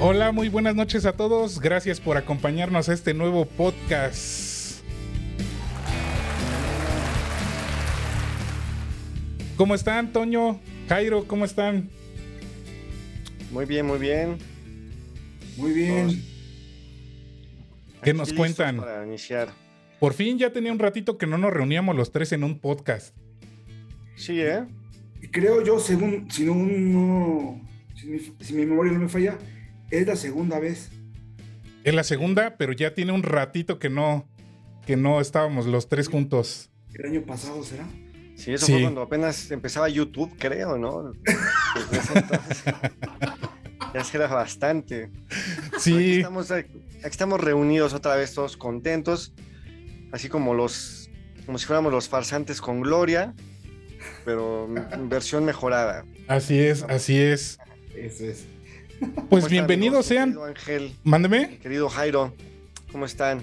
Hola, muy buenas noches a todos. Gracias por acompañarnos a este nuevo podcast. ¿Cómo están, Toño? Jairo, ¿cómo están? Muy bien, muy bien. Muy bien. ¿Qué Aquí nos cuentan? Para iniciar. Por fin ya tenía un ratito que no nos reuníamos los tres en un podcast. Sí, ¿eh? Creo yo, según, si no, no- si, mi, si mi memoria no me falla, es la segunda vez. Es la segunda, pero ya tiene un ratito que no, que no estábamos los tres juntos. El año pasado será. Sí, eso Sí. fue cuando apenas empezaba YouTube, creo, ¿no? Desde ese entonces. ya será bastante. Aquí Sí, estamos, aquí estamos reunidos otra vez todos contentos, así como los, como si fuéramos los farsantes con gloria, pero en versión mejorada. así es, así es. Eso es. ¿Cómo Pues están, bienvenidos sean. Querido Ángel, Mándeme. querido Jairo, ¿cómo están?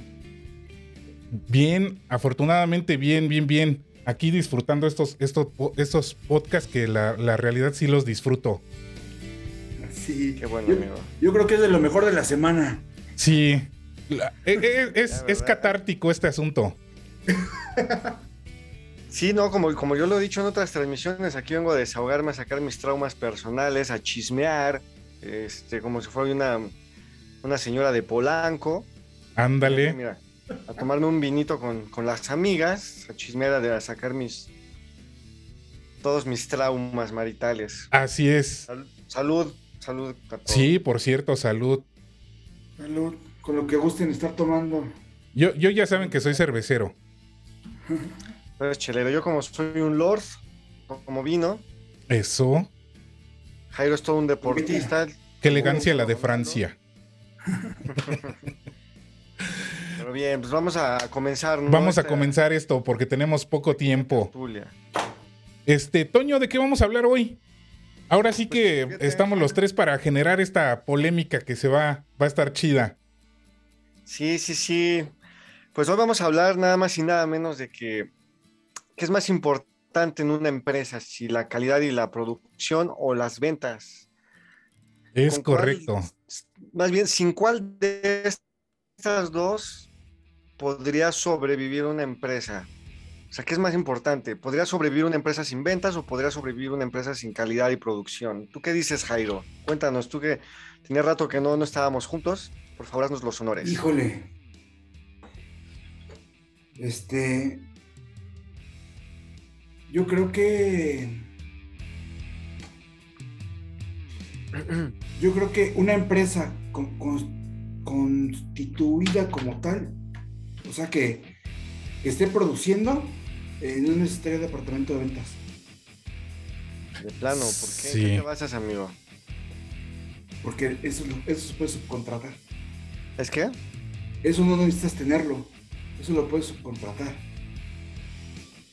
Bien, afortunadamente bien, bien, bien. Aquí disfrutando estos, estos, estos podcasts que la, la realidad sí los disfruto. Sí. Qué bueno, yo, amigo. yo creo que es de lo mejor de la semana. Sí. La- e- e- es, La es verdad. catártico este asunto. Sí, no, como, como yo lo he dicho en otras transmisiones, aquí vengo a desahogarme, a sacar mis traumas personales, a chismear, este, como si fuera una, una señora de Polanco. Ándale. Mira, a tomarme un vinito con, con las amigas, a chismear, a, a sacar mis todos mis traumas maritales. Así es. Sal- salud, salud a todos. Sí, por cierto, salud. Salud, con lo que gusten estar tomando. Yo, yo ya saben que soy cervecero. Pues, chelero, yo como soy un lord, como vino, Eso. Jairo es todo un deportista, Qué elegancia la de Francia. pero bien, pues vamos a comenzar. ¿no? Vamos a Esta comenzar esto porque tenemos poco tiempo. Este, Toño, ¿de qué vamos a hablar hoy? Ahora sí que Pues, fíjate. estamos los tres para generar esta polémica que se va, va a estar chida. Sí, sí, sí. Pues hoy vamos a hablar nada más y nada menos de que qué es más importante en una empresa, si la calidad y la producción o las ventas. Es ¿Con cuál- correcto. Más bien, ¿sin cuál de estas dos podría sobrevivir una empresa? O sea, ¿qué es más importante? ¿Podría sobrevivir una empresa sin ventas o podría sobrevivir una empresa sin calidad y producción? ¿Tú qué dices, Jairo? Cuéntanos, tú que tenía rato que no, no estábamos juntos, por favor, haznos los honores. Híjole. Este. Yo creo que. Yo creo que una empresa con- con- constituida como tal, o sea que, que esté produciendo, eh, no necesitaría departamento de ventas. De plano, ¿por qué? Sí. ¿Qué te basas, amigo? Porque eso, lo- eso se puede subcontratar. ¿Es que? Eso no necesitas tenerlo. Eso lo puedes subcontratar.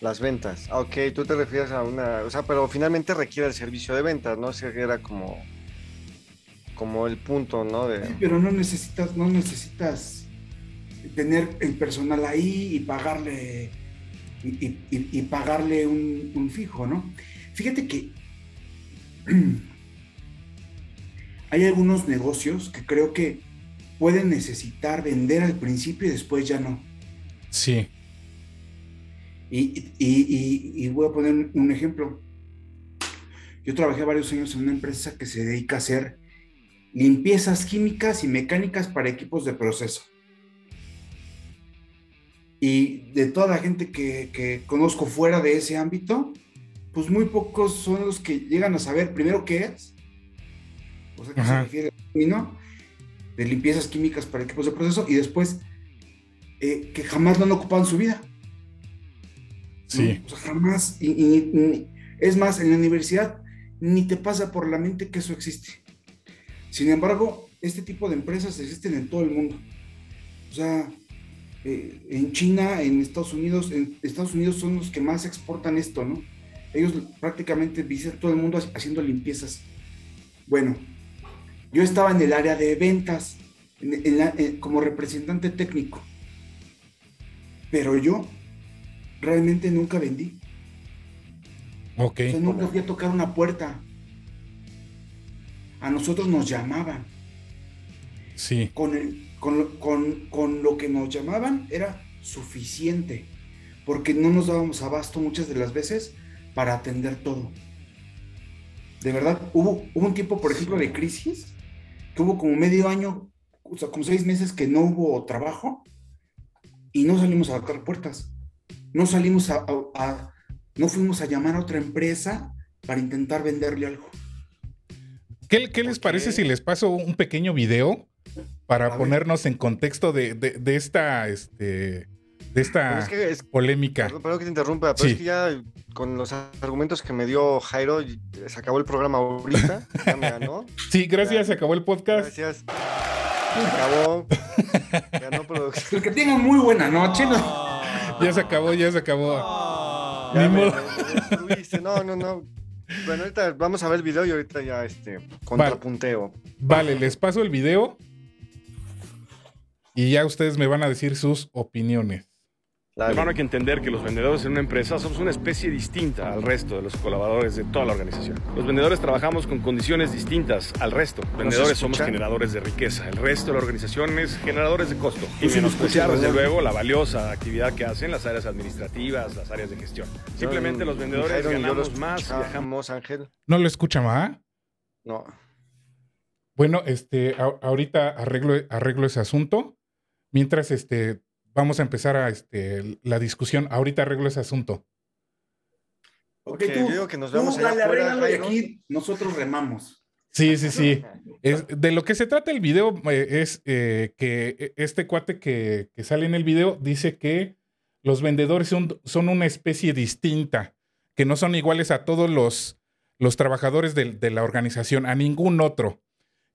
Las ventas. Ok, tú te refieres a una. O sea, pero finalmente requiere el servicio de ventas, ¿no? O sea, que era como. Como el punto, ¿no? Sí, pero no necesitas, no necesitas tener el personal ahí y pagarle y, y- y- y pagarle un, un fijo, ¿no? Fíjate que hay algunos negocios que creo que pueden necesitar vender al principio y después ya no. Sí. Y, y- y- y voy a poner un- ejemplo. Yo trabajé varios años en una empresa que se dedica a hacer limpiezas químicas y mecánicas para equipos de proceso. Y de toda la gente que, que conozco fuera de ese ámbito, pues muy pocos son los que llegan a saber primero qué es, o sea, qué se refiere al término de limpiezas químicas para equipos de proceso, y después eh, que jamás lo han ocupado en su vida. Sí. O sea, jamás. Y Es más, en la universidad ni te pasa por la mente que eso existe. Sin embargo, este tipo de empresas existen en todo el mundo. O sea, eh, en China, en Estados Unidos, en Estados Unidos son los que más exportan esto, ¿no? Ellos prácticamente visitan todo el mundo haciendo limpiezas. Bueno, yo estaba en el área de ventas, como representante técnico, pero yo realmente nunca vendí. Ok. nunca fui a tocar una puerta. A nosotros nos llamaban. Sí. Con, el, con, con, con lo que nos llamaban era suficiente, porque no nos dábamos abasto muchas de las veces para atender todo. De verdad, hubo, hubo un tiempo, por ejemplo, de crisis, que hubo como medio año, o sea, como seis meses que no hubo trabajo y no salimos a tocar puertas. No salimos a, no fuimos a llamar a otra empresa para intentar venderle algo. ¿Qué, qué les parece si les paso un pequeño video para ponernos en contexto de, de, esta, este, de esta polémica? Perdón, que te interrumpa, pero es que ya con los argumentos que me dio Jairo, se acabó el programa ahorita, ya me ganó. Sí, gracias, se acabó el podcast. Gracias. Se acabó. Ganó producción. El que tengan muy buena noche. ¿no? Ya se acabó, ya se acabó. no, no, no. Bueno, ahorita vamos a ver el video y ahorita ya este contrapunteo. Vale, les paso el video y ya ustedes me van a decir sus opiniones. Hermano, hay que entender que los vendedores en una empresa somos una especie distinta al resto de los colaboradores de toda la organización. Los vendedores trabajamos con condiciones distintas al resto. Vendedores somos generadores de riqueza. El resto de la organización es generadores de costo. Y menospreciar, desde luego, la valiosa actividad que hacen las áreas administrativas, las áreas de gestión. Simplemente los vendedores ganamos más y viajamos. Ángel. ¿No lo escucha más? No. Bueno, este, ahorita arreglo, arreglo ese asunto. Mientras, este, vamos a empezar a este, la discusión. Ahorita arreglo ese asunto. Ok, tú, digo que nos vamos a dale, aquí nosotros remamos. Sí, sí, sí. de lo que se trata el video eh, es eh, que este cuate que, sale en el video dice que los vendedores son, son, una especie distinta, que no son iguales a todos los, los trabajadores de, de, la organización, a ningún otro,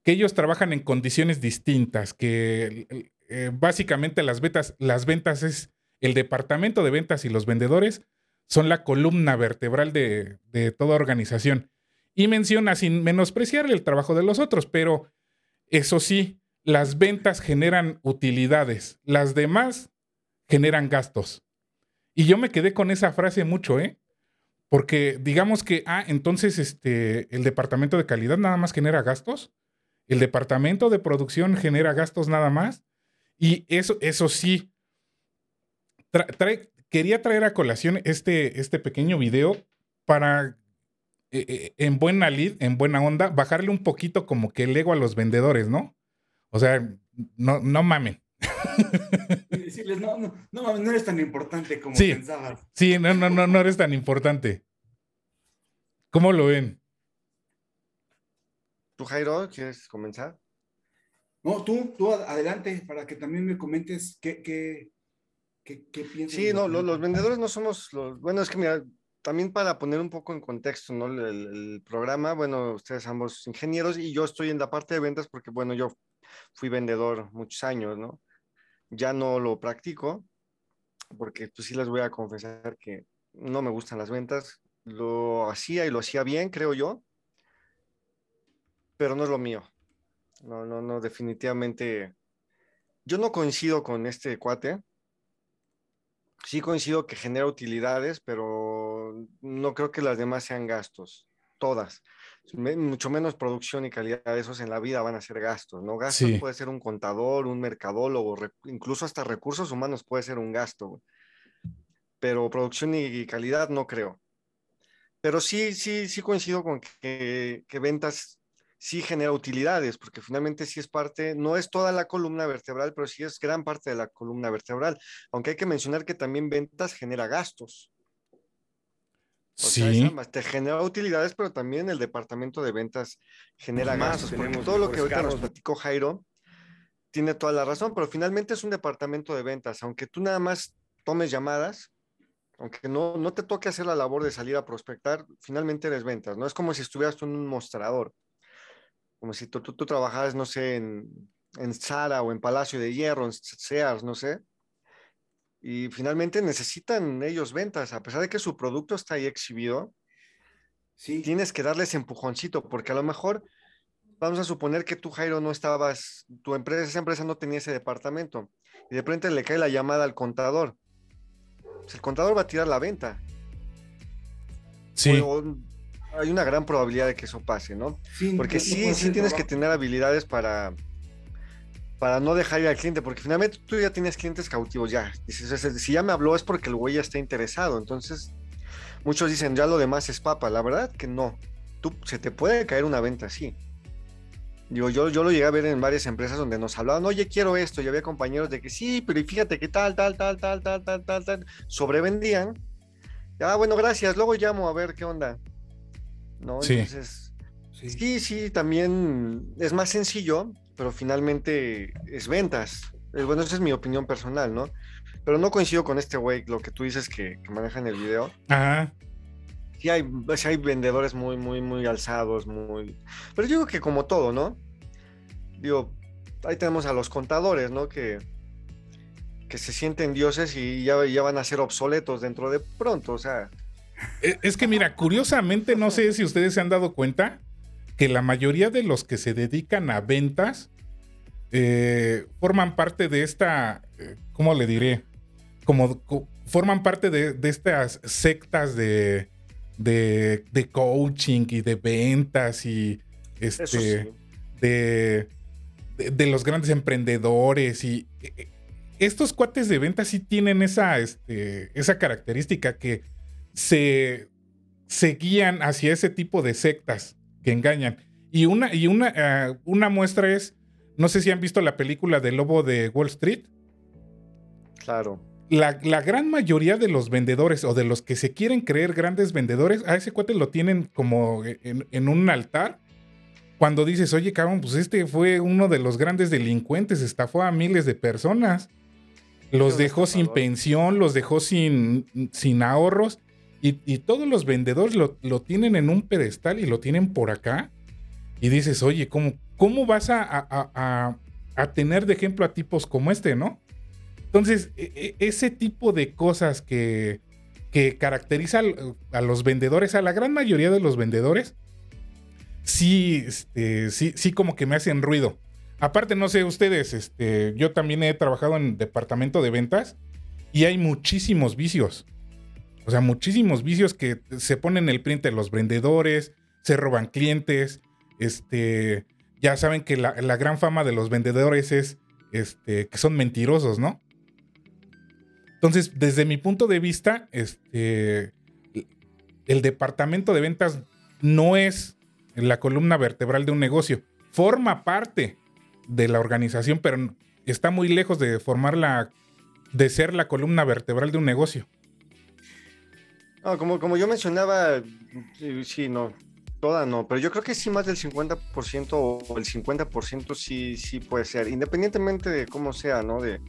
que ellos trabajan en condiciones distintas, que eh, básicamente las ventas, las ventas es el departamento de ventas y los vendedores son la columna vertebral de, toda organización. Y menciona sin menospreciar el trabajo de los otros, pero eso sí, las ventas generan utilidades, las demás generan gastos. Y yo me quedé con esa frase mucho, ¿eh? Porque digamos que, ah, entonces este, el departamento de calidad nada más genera gastos, el departamento de producción genera gastos nada más, y eso, eso sí, quería traer a colación este, este pequeño video para, eh, eh, en buena lead, en buena onda, bajarle un poquito como que el ego a los vendedores, ¿no? O sea, no, no mamen. Y decirles, no, no, no, no eres tan importante como pensabas. Sí, no, no, no, no eres tan importante. ¿Cómo lo ven? ¿Tú, Jairo, quieres comenzar? No, tú, tú adelante para que también me comentes qué, qué, qué, piensas. Sí, no, los, vendedores no somos los. Bueno, es que mira, también para poner un poco en contexto, ¿no? El, programa, bueno, ustedes ambos ingenieros y yo estoy en la parte de ventas porque, bueno, yo fui vendedor muchos años, ¿no? Ya no lo practico porque pues sí les voy a confesar que no me gustan las ventas. Lo hacía y lo hacía bien, creo yo, pero no es lo mío. No, no, no, definitivamente. Yo no coincido con este cuate. Sí coincido que genera utilidades, pero no creo que las demás sean gastos. Todas. mucho menos producción y calidad de esos en la vida van a ser gastos, ¿no? Gastos puede ser un contador, un mercadólogo, incluso hasta recursos humanos puede ser un gasto. Pero producción y calidad no creo. Pero sí, sí, sí coincido con que, que ventas sí genera utilidades, porque finalmente sí es parte, no es toda la columna vertebral, pero sí es gran parte de la columna vertebral, aunque hay que mencionar que también ventas genera gastos. sí. te genera utilidades, pero también el departamento de ventas genera gastos. Porque todo lo que ahorita nos platicó Jairo tiene toda la razón, pero finalmente es un departamento de ventas. Aunque tú nada más tomes llamadas, aunque no, no te toque hacer la labor de salir a prospectar, finalmente eres ventas, ¿no? Es como si estuvieras tú en un mostrador, como si tú, tú, tú trabajaras, no sé, en, en Zara o en Palacio de Hierro, en Sears, no sé, y finalmente necesitan ellos ventas, a pesar de que su producto está ahí exhibido, Sí, tienes que darles empujoncito, porque a lo mejor vamos a suponer que tú, Jairo, no estabas, tu empresa, esa empresa no tenía ese departamento, y de repente le cae la llamada al contador. Pues el contador va a tirar la venta. Sí. O- o hay una gran probabilidad de que eso pase, ¿no? sí, Porque sí, sí tienes que tener habilidades para, para no dejar ir al cliente, porque finalmente tú ya tienes clientes cautivos, ya. Dices, "Ese- si ya me habló es porque el güey ya está interesado. Entonces, muchos dicen, ya lo demás es papa. La verdad que no. Tú, se te puede caer una venta así. Digo, yo, yo lo llegué a ver en varias empresas donde nos hablaban, oye, quiero esto, y había compañeros de que sí, pero fíjate que tal, tal, tal, tal, tal, tal, tal, tal, sobrevendían. Ah, bueno, gracias, luego llamo a ver qué onda. ¿No? Sí. Entonces, Sí. Sí, sí, también es más sencillo, pero finalmente es ventas. Eh, Bueno, esa es mi opinión personal, ¿no? Pero no coincido con este güey, lo que tú dices que, que maneja en el video. Ajá. Sí hay, sí hay vendedores muy, muy, muy alzados, muy... Pero yo digo que como todo, ¿no? Digo, ahí tenemos a los contadores, ¿no? Que, que se sienten dioses y ya, ya van a ser obsoletos dentro de pronto, o sea... E- Es que mira, curiosamente, no sé si ustedes se han dado cuenta que la mayoría de los que se dedican a ventas eh, forman parte de esta, eh, ¿cómo le diré? Como co- forman parte de, de estas sectas de, de, de coaching y de ventas y este, sí. de, de, los grandes emprendedores y eh, estos cuates de ventas sí tienen esa, este, esa característica que se, se guían hacia ese tipo de sectas que engañan. Y una, y una, ah, una muestra es, no sé si han visto la película del lobo de Wall Street. Claro. La, la gran mayoría de los vendedores o de los que se quieren creer grandes vendedores, a ese cuate lo tienen como en, en un altar. Cuando dices, oye, cabrón, pues este fue uno de los grandes delincuentes, estafó a miles de personas, los dejó sin pensión, los dejó sin, sin ahorros, y, todos los vendedores lo, lo tienen en un pedestal y lo tienen por acá. Y dices, oye, ¿cómo, cómo vas a, a- a- tener de ejemplo a tipos como este, no? Entonces, e- e- ese tipo de cosas que, que caracteriza a los vendedores, a la gran mayoría de los vendedores, sí, este, sí, sí como que me hacen ruido. Aparte, no sé ustedes, este, yo también he trabajado en departamento de ventas y hay muchísimos vicios. O sea, muchísimos vicios que se ponen el print de los vendedores, se roban clientes, este, ya saben que la, gran fama de los vendedores es este, que son mentirosos, ¿no? Entonces, desde mi punto de vista, este, el departamento de ventas no es la columna vertebral de un negocio. Forma parte de la organización, pero está muy lejos de formar la, de ser la columna vertebral de un negocio. Como, como yo mencionaba, sí, sí, no, toda no, pero yo creo que sí más del 50% o el 50% sí, sí puede ser, independientemente de cómo sea, ¿no? De,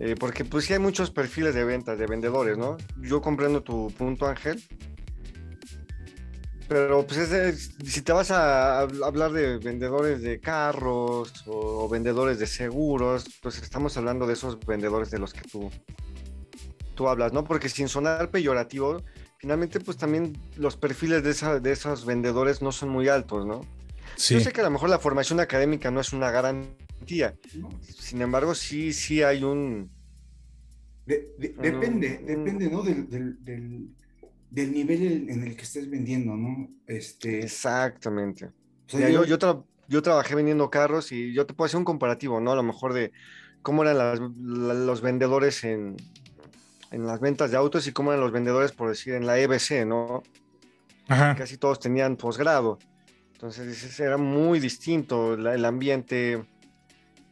eh, porque pues sí hay muchos perfiles de ventas, de vendedores, ¿no? Yo comprendo tu punto, Ángel. Pero pues si te vas a hab- hablar de vendedores de carros o vendedores de seguros, pues estamos hablando de esos vendedores de los que tú, tú hablas, ¿no? Porque sin sonar peyorativo, finalmente pues también los perfiles de, esa- de esos vendedores no son muy altos, ¿no? Sí. Yo sé que a lo mejor la formación académica no es una garantía, sin embargo sí, sí hay un... De- de- depende, depende, ¿no? Del, del- del- del nivel en, el que estés vendiendo, ¿no? Este, Exactamente. o sea, Mira, yo, yo- yo, tra- yo trabajé vendiendo carros y yo te puedo hacer un comparativo, ¿no? A lo mejor de cómo eran las- la- los vendedores en, en las ventas de autos y cómo eran los vendedores, por decir, en la EBC, ¿no? Ajá. Casi todos tenían posgrado. Entonces, era muy distinto la- el ambiente.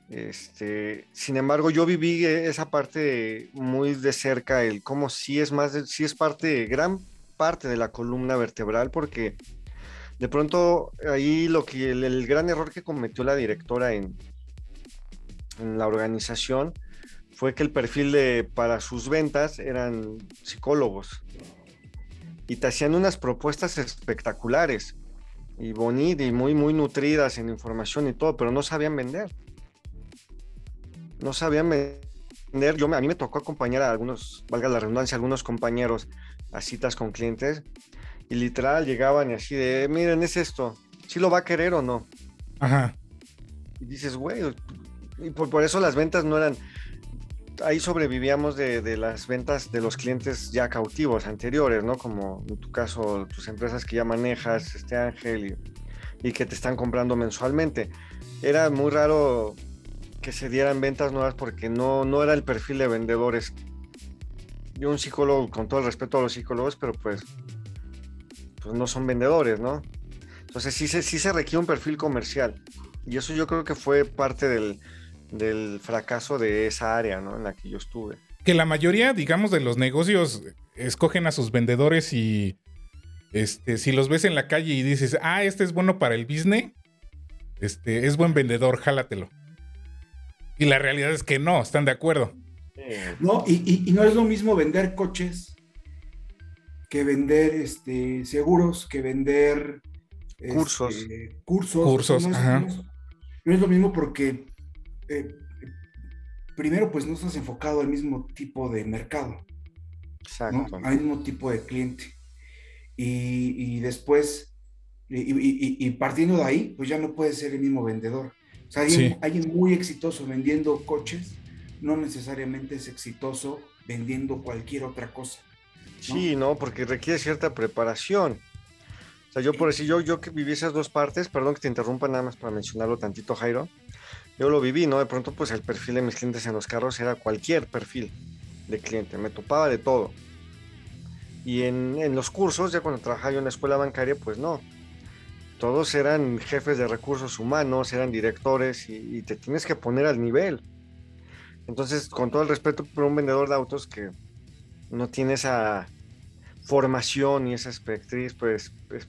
Este, sin embargo, yo viví esa parte muy de cerca, el cómo sí es más, de- sí es parte, gran parte de la columna vertebral, porque de pronto ahí lo que el, el gran error que cometió la directora en, en la organización fue que el perfil de, para sus ventas eran psicólogos. Y te hacían unas propuestas espectaculares y bonitas y muy, muy nutridas en información y todo, pero no sabían vender. No sabían vender. Yo, a mí me tocó acompañar a algunos, valga la redundancia, a algunos compañeros a citas con clientes y literal llegaban y así de, miren, es esto, si lo va a querer o no. Ajá. Y dices, güey, y por, por eso las ventas no eran, ahí sobrevivíamos de, las ventas de los clientes ya cautivos anteriores, ¿no? Como en tu caso, tus empresas que ya manejas, este Ángel, y, y, que te están comprando mensualmente. Era muy raro que se dieran ventas nuevas porque no, no era el perfil de vendedores. Yo un psicólogo, con todo el respeto a los psicólogos, pero pues, pues no son vendedores, ¿no? Entonces sí se, sí se requiere un perfil comercial. Y eso yo creo que fue parte del, del fracaso de esa área ¿no? en la que yo estuve. Que la mayoría, digamos, de los negocios escogen a sus vendedores y este, si los ves en la calle y dices, ah, este es bueno para el business, este, es buen vendedor, jálatelo. Y la realidad es que no, están de acuerdo. No, y, y, y no es lo mismo vender coches que vender este, seguros, que vender cursos. Este, cursos. Cursos, no es, ajá. no es, no es lo mismo porque eh, primero, pues no estás enfocado al mismo tipo de mercado, Exacto. ¿no? al mismo tipo de cliente. Y, y después, y, y, y, partiendo de ahí, pues ya no puedes ser el mismo vendedor. O sea, alguien, Sí. alguien muy exitoso vendiendo coches no necesariamente es exitoso vendiendo cualquier otra cosa. Sí, no, porque requiere cierta preparación. O sea, yo por decir, yo, yo que viví esas dos partes, perdón que te interrumpa nada más para mencionarlo tantito, Jairo. Yo lo viví, ¿no? De pronto, pues el perfil de mis clientes en los carros era cualquier perfil de cliente, me topaba de todo. Y en, en los cursos, ya cuando trabajaba yo en la escuela bancaria, pues no. Todos eran jefes de recursos humanos, eran directores y, y te tienes que poner al nivel. Entonces, con todo el respeto por un vendedor de autos que no tiene esa formación y esa espectriz, pues, pues,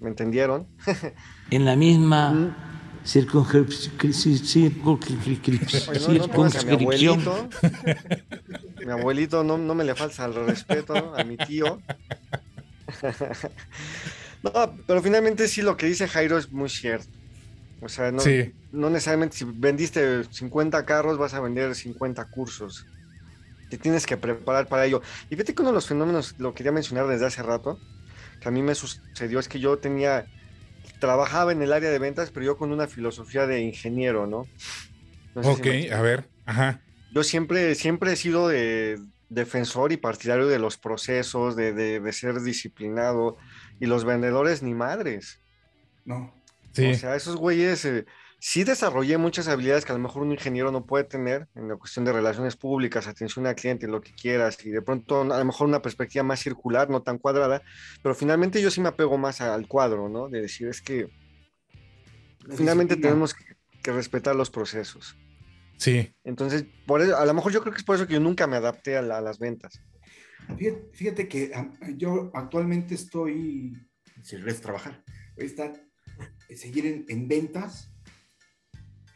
¿me entendieron? en la misma. Circunscripción. Mi abuelito. Mi abuelito no, no me le falta el respeto a mi tío. No, pero finalmente sí lo que dice Jairo es muy cierto. O sea, no, Sí. no necesariamente si vendiste 50 carros vas a vender 50 cursos. Te tienes que preparar para ello. Y fíjate que uno de los fenómenos, lo quería mencionar desde hace rato, que a mí me sucedió es que yo tenía, trabajaba en el área de ventas, pero yo con una filosofía de ingeniero, ¿no? No sé Ok, a ver, ajá. yo siempre, siempre he sido de defensor y partidario de los procesos, de, de- de ser disciplinado, y los vendedores ni madres. ¿no? Sí. O sea, esos güeyes eh, sí desarrollé muchas habilidades que a lo mejor un ingeniero no puede tener en la cuestión de relaciones públicas, atención al cliente, lo que quieras, y de pronto a lo mejor una perspectiva más circular, no tan cuadrada, pero finalmente yo sí me apego más al cuadro, ¿no? De decir, es que La finalmente disciplina. tenemos que, que respetar los procesos. Sí. Entonces, por eso, a lo mejor yo creo que es por eso que yo nunca me adapté a, la- a las ventas. Fíjate, fíjate que ah, yo actualmente estoy, si regreso a trabajar, voy a estar, eh, seguir en, en ventas,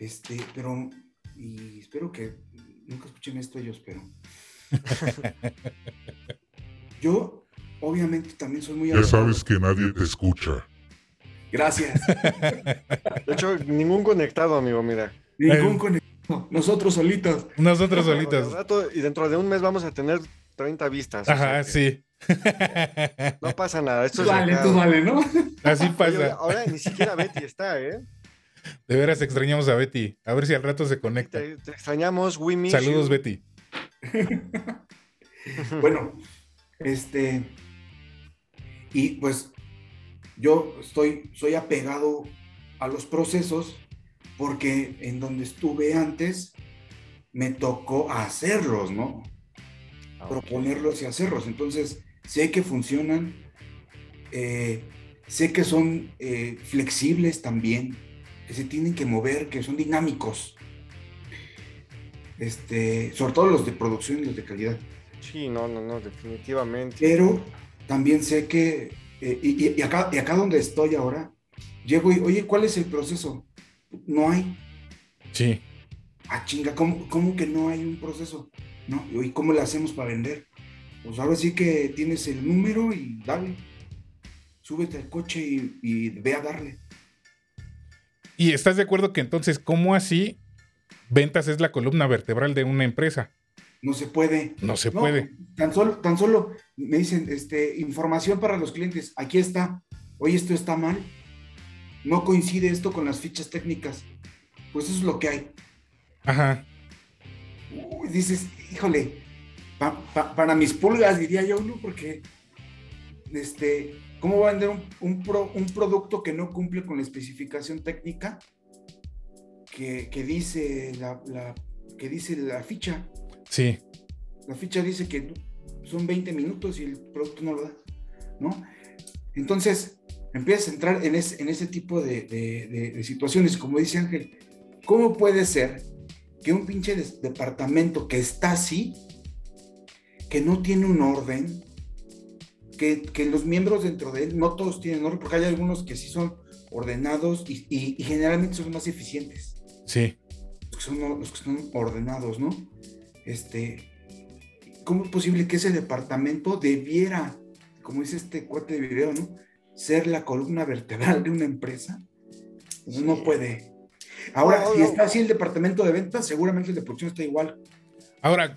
este, pero, y espero que nunca escuchen esto ellos, pero yo obviamente también soy muy... Ya sabes que nadie te escucha. Gracias. De hecho, ningún conectado, amigo, mira. Ningún conectado, nosotros solitos. Nosotros solitos. rato, y dentro de un mes vamos a tener 30 vistas. o sea Ajá, que sí. No pasa nada. Esto Tú es vale, tú vale, ¿no? Así Oye, pasa. ahora ni siquiera Betty está, ¿eh? De veras extrañamos a Betty. A ver si al rato se conecta. Te, te extrañamos, miss Saludos, you. Betty. Bueno, este. Y pues yo estoy, soy apegado a los procesos porque en donde estuve antes me tocó hacerlos, ¿no? Ah. Proponerlos y hacerlos. Entonces, sé que funcionan, eh, sé que son eh, flexibles también, que se tienen que mover, que son dinámicos. Este, sobre todo los de producción y los de calidad. Sí, no, no, no, definitivamente. Pero también sé que, eh, y, y- y acá, y acá donde estoy ahora, llego y, oye, ¿cuál es el proceso? No hay. Sí. Ah, chinga, ¿cómo, cómo que no hay un proceso? ¿No? ¿Y cómo le hacemos para vender? Pues ahora sí que tienes el número y dale. Súbete al coche y, y ve a darle. ¿Y estás de acuerdo que entonces, cómo así ventas es la columna vertebral de una empresa? No se puede. No se puede. Tan solo, tan solo me dicen, este, información para los clientes. Aquí está. Oye, esto está mal. No coincide esto con las fichas técnicas. Pues eso es lo que hay. Ajá. Uy, dices, híjole, pa- pa- para mis pulgas, diría yo, ¿no? Porque, este, ¿cómo va a vender un, un pro- un producto que no cumple con la especificación técnica que, que dice la, la- que dice la ficha? Sí. La ficha dice que son 20 minutos y el producto no lo da, ¿no? Entonces, empiezas a entrar en ese, en ese tipo de, de- de- de situaciones, como dice Ángel, ¿cómo puede ser que un pinche departamento que está así, que no tiene un orden, que, que los miembros dentro de él, no todos tienen orden, porque hay algunos que sí son ordenados y, y- y generalmente son más eficientes Sí. los que son, los que son ordenados, ¿no? Este, ¿cómo es posible que ese departamento debiera, como dice este cuate de video, ¿no? Ser la columna vertebral de una empresa? Pues No puede. Ahora, No, si está así el departamento de ventas, seguramente el de producción está igual. Ahora,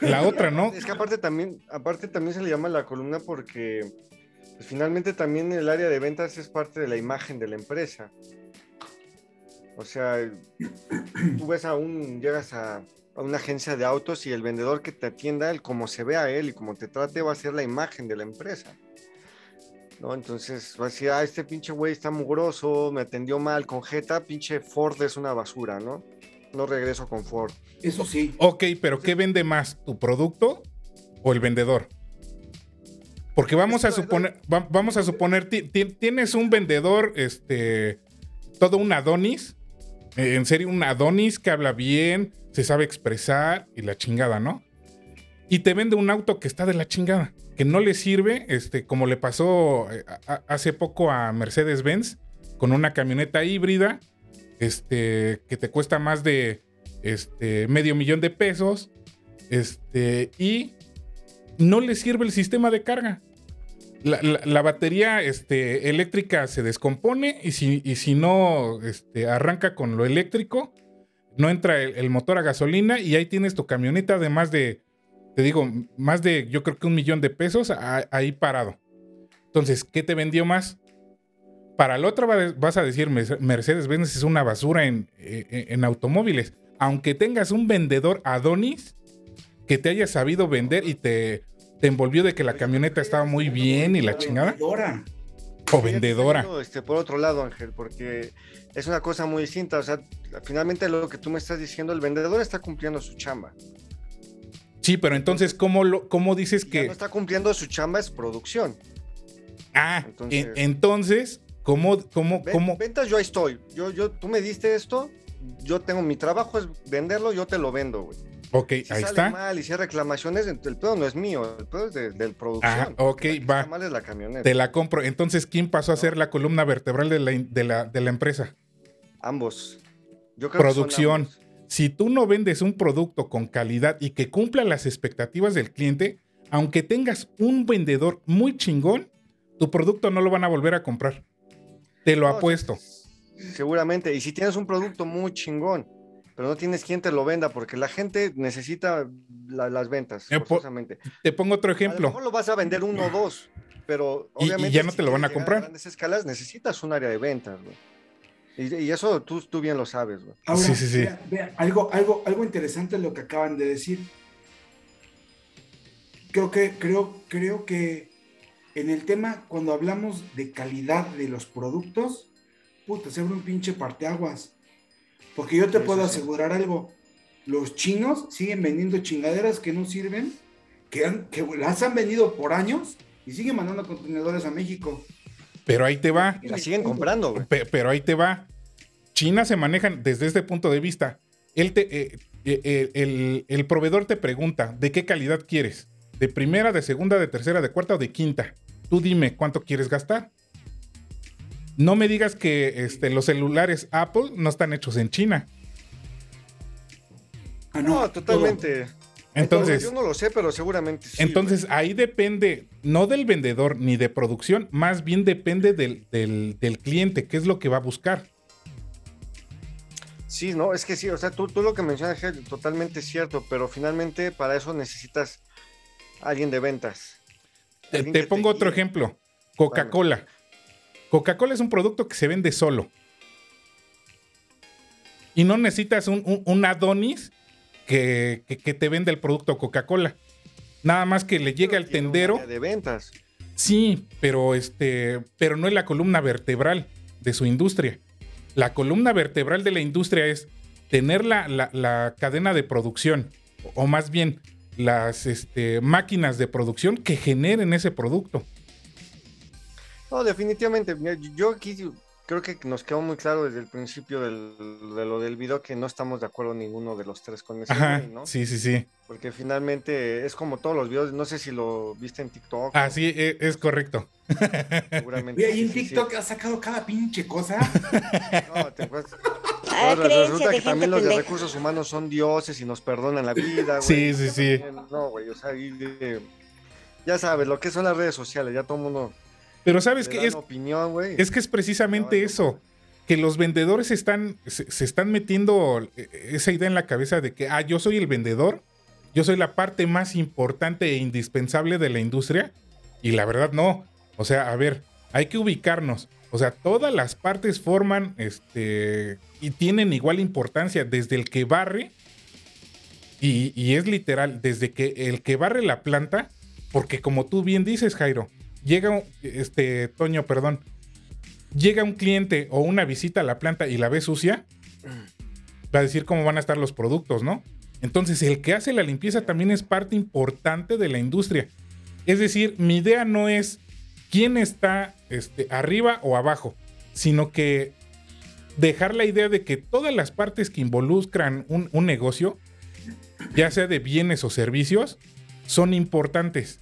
la, otra, ¿no? Es que aparte también, aparte también se le llama la columna porque pues, finalmente también el área de ventas es parte de la imagen de la empresa. O sea, tú ves a un, llegas a, a una agencia de autos y el vendedor que te atienda, el cómo se ve a él y cómo te trate va a ser la imagen de la empresa. ¿No? Entonces va a decir, ah, este pinche güey está mugroso, me atendió mal con Jeta, pinche Ford es una basura, ¿no? No regreso con Ford. Eso sí. Ok, pero ¿qué vende más? ¿Tu producto o el vendedor? Porque vamos a suponer, va- vamos a suponer, ti- ti- tienes un vendedor, este, todo un Adonis, eh, en serio, un Adonis que habla bien, se sabe expresar y la chingada, ¿no? Y te vende un auto que está de la chingada, que no le sirve, este, como le pasó eh, a- a- hace poco a Mercedes-Benz, con una camioneta híbrida, este, que te cuesta más de este, medio millón de pesos, este, y no le sirve el sistema de carga. La, batería este, eléctrica se descompone y si, no este, arranca con lo eléctrico, no entra el, motor a gasolina y ahí tienes tu camioneta de más de, te digo, más de yo creo que un millón de pesos ahí parado. Entonces, ¿qué te vendió más? Para la otra va- vas a decir, Merce- Mercedes-Benz es una basura en, eh, en automóviles. Aunque tengas un vendedor Adonis que te haya sabido vender y te, te envolvió de que la camioneta estaba muy bien y la chingada. Vendedora. O vendedora. Este, por otro lado, Ángel, porque es una cosa muy distinta. O sea, finalmente lo que tú me estás diciendo, el vendedor está cumpliendo su chamba. Sí, pero entonces, ¿cómo, lo, cómo dices Ya que... no está cumpliendo su chamba, es producción. Ah, Entonces- en- entonces, ¿cómo, cómo, cómo? Ventas, yo ahí estoy. Yo, yo, tú me diste esto, yo tengo mi trabajo es venderlo, yo te lo vendo, güey. Ok, Si ahí sale está. mal y si hay reclamaciones, el pedo no es mío, el pedo es de- del producción. Ajá, ok, que va. Mal es la camioneta. Te la compro. Entonces, ¿quién pasó a ser la columna vertebral de la, de la, de la empresa? Ambos. Yo creo que son Producción. ambos. Si tú no vendes un producto con calidad y que cumpla las expectativas del cliente, aunque tengas un vendedor muy chingón, tu producto no lo van a volver a comprar. Te lo No, apuesto. Seguramente. Y si tienes un producto muy chingón, pero no tienes quien te lo venda, porque la gente necesita la- las ventas, po-. Te pongo otro A lo ejemplo. mejor lo vas a vender uno o dos, pero Y- y obviamente. ya no si te lo van a comprar. grandes escalas necesitas un área de ventas, güey. Y, y eso tú, tú bien lo sabes, güey. Ahora, Sí, sí, sí. vea- vea, algo, algo, algo interesante lo que acaban de decir. Creo que, creo, creo que en el tema, cuando hablamos de calidad de los productos, puta, se abre un pinche parteaguas. Porque yo te puedo sí, asegurar algo. Los chinos siguen vendiendo chingaderas que no sirven, que, han- que las han vendido por años y siguen mandando contenedores a México. Pero ahí te va. Y la siguen comprando, güey. Pe- pero ahí te va. China se manejan desde este punto de vista. Él te, eh, eh, eh, el, el proveedor te pregunta de qué calidad quieres. ¿De primera, de segunda, de tercera, de cuarta o de quinta? Tú dime cuánto quieres gastar. No me digas que este, los celulares Apple no están hechos en China. Ah, No, no, totalmente. Entonces, yo no lo sé, pero seguramente sí. entonces ahí depende, no del vendedor ni de producción, más bien depende del, del- del cliente, qué es lo que va a buscar. Sí, no, es que sí, o sea, tú, tú lo que mencionas es totalmente cierto, pero finalmente para eso necesitas alguien de ventas. Te, pongo otro guíe. ejemplo. Coca-Cola. Coca-Cola es un producto que se vende solo. Y no necesitas un, un- un Adonis que, que- que te vende el producto Coca-Cola. Nada más que le llegue Pero al tendero. de ventas. Sí, pero este, pero no es la columna vertebral de su industria. La columna vertebral de la industria es tener la, la- la cadena de producción, o más bien las este, máquinas de producción que generen ese producto. No, definitivamente. Yo aquí creo que nos quedó muy claro desde el principio del- de lo del video que no estamos de acuerdo ninguno de los tres con ese Ajá, ¿no? sí, sí, sí. Porque finalmente es como todos los videos, no sé si lo viste en TikTok. Ah, sí, e- es correcto. Seguramente. Ahí en sí, sí, sí. TikTok ha sacado cada pinche cosa. No, te acuerdas- Ah, resulta de que también los de recursos humanos son dioses y nos perdonan la vida, güey. Sí, sí, sí. No, güey, o sea, y ya sabes, lo que son las redes sociales, ya todo el mundo Pero sabes que es, opinión, güey. es que es precisamente eso. Que los vendedores están, se, se están metiendo eh, esa idea en la cabeza de que, ah, yo soy el vendedor, yo soy la parte más importante e indispensable de la industria. Y la verdad no. O sea, a ver, hay que ubicarnos. O sea, todas las partes forman este y tienen igual importancia, desde el que barre, y, y es literal, desde que el que barre la planta, porque como tú bien dices, Jairo, llega este Toño, perdón, llega un cliente o una visita a la planta y la ve sucia, va a decir cómo van a estar los productos, ¿no? Entonces, el que hace la limpieza también es parte importante de la industria. Es decir, mi idea no es quién está este, arriba o abajo, sino que dejar la idea de que todas las partes que involucran un, un negocio, ya sea de bienes o servicios, son importantes,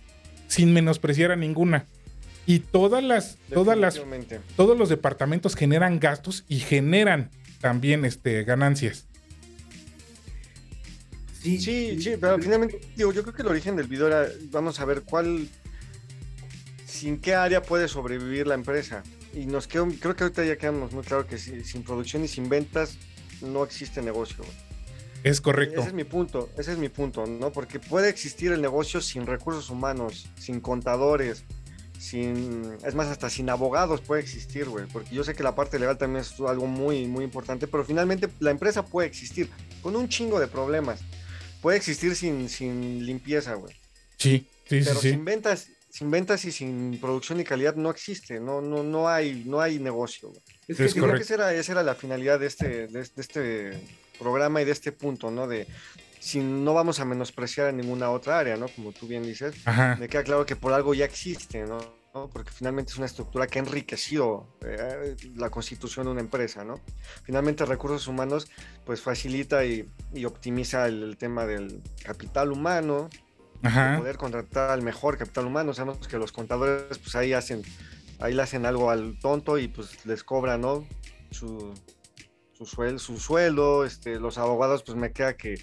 sin menospreciar a ninguna. Y todas las, todas las, todos los departamentos generan gastos y generan también este, ganancias. Sí, Sí, sí, pero finalmente, digo, yo creo que el origen del video era, vamos a ver cuál, sin qué área puede sobrevivir la empresa. Y nos quedó, creo que ahorita ya quedamos muy claro que si- sin producción y sin ventas no existe negocio. Es correcto. Ese es mi punto, ese es mi punto, ¿no? Porque puede existir el negocio sin recursos humanos, sin contadores, sin, es más, hasta sin abogados puede existir, güey. Porque yo sé que la parte legal también es algo muy, muy importante, pero finalmente la empresa puede existir con un chingo de problemas. Puede existir sin, sin limpieza, güey. Sí, sí, sí, Pero sí. sin ventas, sin ventas y sin producción y calidad no existe, no, no, no hay, no hay negocio. güey. es creo que esa era, esa era la finalidad de este, de, este- de este programa y de este punto, ¿no? De si no vamos a menospreciar a ninguna otra área, ¿no? Como tú bien dices, Ajá. me queda claro que por algo ya existe, ¿no? ¿no? Porque finalmente es una estructura que ha enriquecido eh, la constitución de una empresa, ¿no? Finalmente recursos humanos pues facilita y, y optimiza el, el tema del capital humano, Ajá. poder contratar al mejor capital humano. Sabemos que los contadores, pues ahí hacen, ahí le hacen algo al tonto y pues les cobran, ¿no? Su, su, suel- su sueldo, este, los abogados, pues me queda que,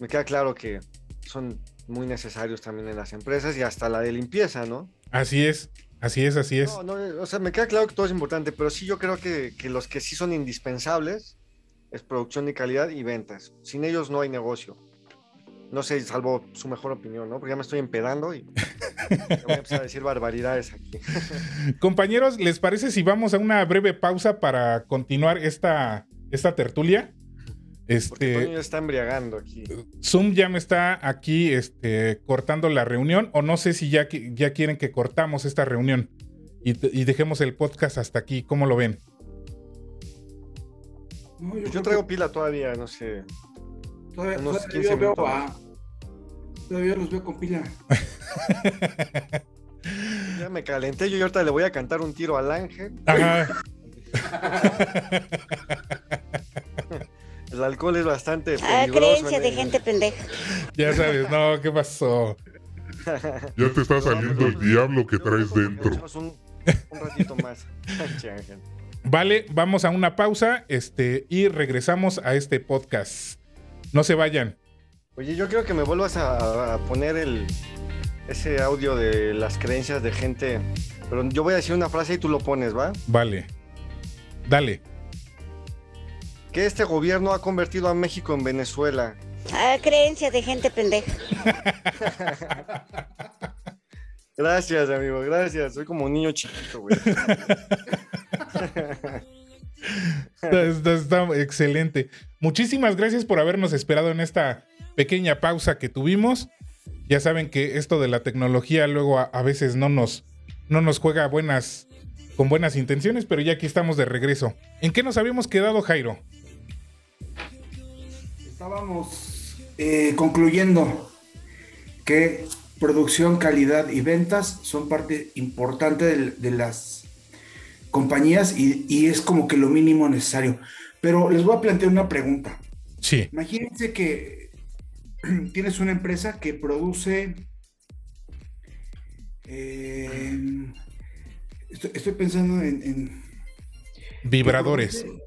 me queda claro que son muy necesarios también en las empresas y hasta la de limpieza, ¿no? Así es. Así es, así es. No, no, o sea, me queda claro que todo es importante, pero sí yo creo que, que los que sí son indispensables es producción y calidad y ventas. Sin ellos no hay negocio. No sé, salvo su mejor opinión, ¿no? Porque ya me estoy empedando y voy a empezar a decir barbaridades aquí. Compañeros, ¿les parece si vamos a una breve pausa para continuar esta, esta tertulia? Porque Toño Este, ya está embriagando aquí. Zoom ya me está aquí este, cortando la reunión, o no sé si ya, ya quieren que cortamos esta reunión y, dejemos el podcast hasta aquí. ¿Cómo lo ven? No, Yo traigo que pila todavía, no sé. todavía, unos todavía 15 yo veo a- todavía los veo con pila. Ya me calenté, yo y ahorita le voy a cantar un tiro al ángel. Ajá. El alcohol es bastante Ah, creencia en de el- gente pendeja. Ya sabes, no, ¿qué pasó? Ya te está saliendo el diablo que traes dentro. Un, un ratito más. Vale, vamos a una pausa este, y regresamos a este podcast. No se vayan. Oye, yo quiero que me vuelvas a, a poner el, ese audio de las creencias de gente. Pero yo voy a decir una frase y tú lo pones, ¿va? Vale. Dale. Que este gobierno ha convertido a México en Venezuela. Ah, creencia de gente pendeja. gracias, amigo, gracias. Soy como un niño chiquito, güey. está, excelente. Muchísimas gracias por habernos esperado en esta pequeña pausa que tuvimos. Ya saben que esto de la tecnología luego a, veces no nos, no nos juega buenas, con buenas intenciones, pero ya aquí estamos de regreso. ¿En qué nos habíamos quedado, Jairo? Estábamos eh, concluyendo que producción, calidad y ventas son parte importante de las compañías y, y, es como que lo mínimo necesario. Pero les voy a plantear una pregunta. Sí. Imagínense que tienes una empresa que produce... Eh, estoy, estoy, pensando en... en Vibradores. Produce,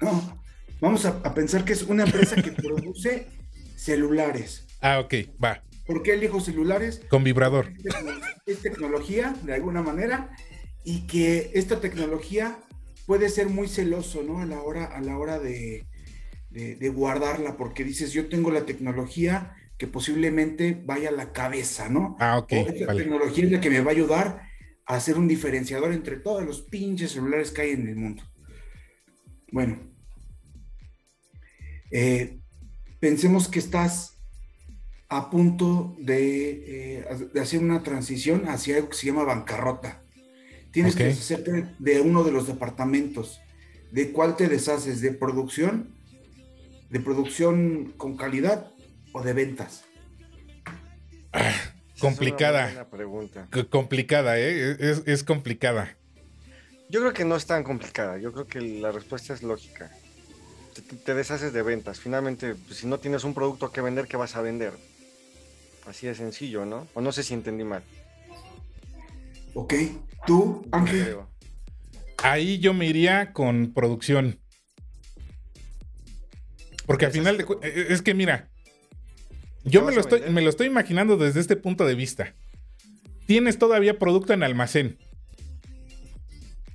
no, vamos a, a, pensar que es una empresa que produce celulares. Ah, ok, va. ¿Por qué elijo celulares? Con vibrador. Es tecnología, de alguna manera, y que esta tecnología puede ser muy celoso, ¿no? A la hora, a la hora de, de, de, guardarla, porque dices, yo tengo la tecnología que posiblemente vaya a la cabeza, ¿no? Ah, ok. O esta vale. tecnología es la que me va a ayudar a hacer un diferenciador entre todos los pinches celulares que hay en el mundo. Bueno, eh, pensemos que estás a punto de, eh, de, hacer una transición hacia algo que se llama bancarrota. Tienes okay. que deshacerte de uno de los departamentos. ¿De cuál te deshaces? ¿De producción? ¿De producción con calidad o de ventas? Ah, complicada. Es pregunta. Complicada, ¿eh? Es, es, complicada. Yo creo que no es tan complicada. Yo creo que la respuesta es lógica. Te, te deshaces de ventas. Finalmente, pues, si no tienes un producto que vender, ¿qué vas a vender? Así de sencillo, ¿no? O no sé si entendí mal. Ok. ¿Tú, Ángel? Ahí yo me iría con producción. Porque al final de e, es que mira, yo me lo, estoy, me lo estoy imaginando desde este punto de vista. Tienes todavía producto en almacén.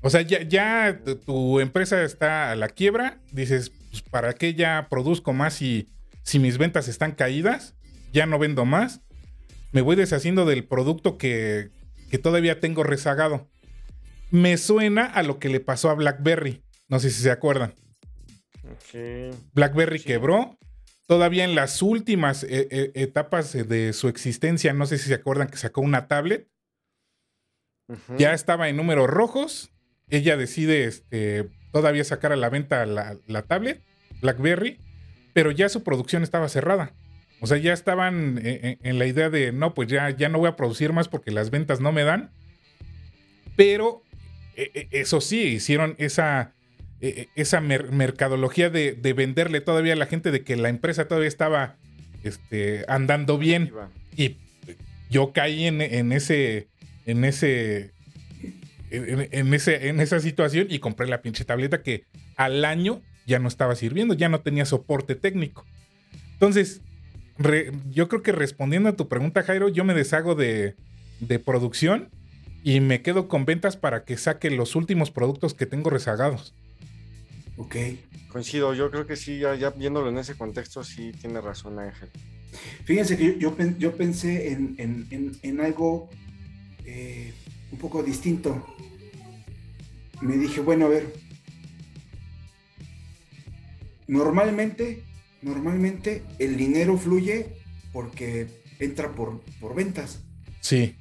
O sea, ya, ya tu empresa está a la quiebra. Dices, pues, ¿para qué ya produzco más si, si mis ventas están caídas? Ya no vendo más. Me voy deshaciendo del producto que, que todavía tengo rezagado. Me suena a lo que le pasó a BlackBerry. No sé si se acuerdan. Okay. BlackBerry sí. quebró. Todavía en las últimas eh, eh, etapas de su existencia, no sé si se acuerdan que sacó una tablet. Uh -huh. Ya estaba en números rojos. Ella decide este, todavía sacar a la venta la, la tablet, BlackBerry, pero ya su producción estaba cerrada. O sea, ya estaban en, en, la idea de, no, pues ya, ya no voy a producir más porque las ventas no me dan. Pero eh, eso sí, hicieron esa, eh, esa mer mercadología de, de, venderle todavía a la gente de que la empresa todavía estaba este, andando bien. Y yo caí en, en ese, en ese, en, en, ese, en esa situación y compré la pinche tableta que al año ya no estaba sirviendo, ya no tenía soporte técnico. Entonces, Re, yo creo que respondiendo a tu pregunta, Jairo, yo me deshago de, de, producción y me quedo con ventas para que saque los últimos productos que tengo rezagados. Ok. Coincido, yo creo que sí, ya, ya viéndolo en ese contexto, sí tiene razón Ángel. Fíjense que yo, yo, yo pensé en, en, en, en algo eh, un poco distinto. Me dije, bueno, a ver, normalmente normalmente el dinero fluye porque entra por, por ventas. Sí.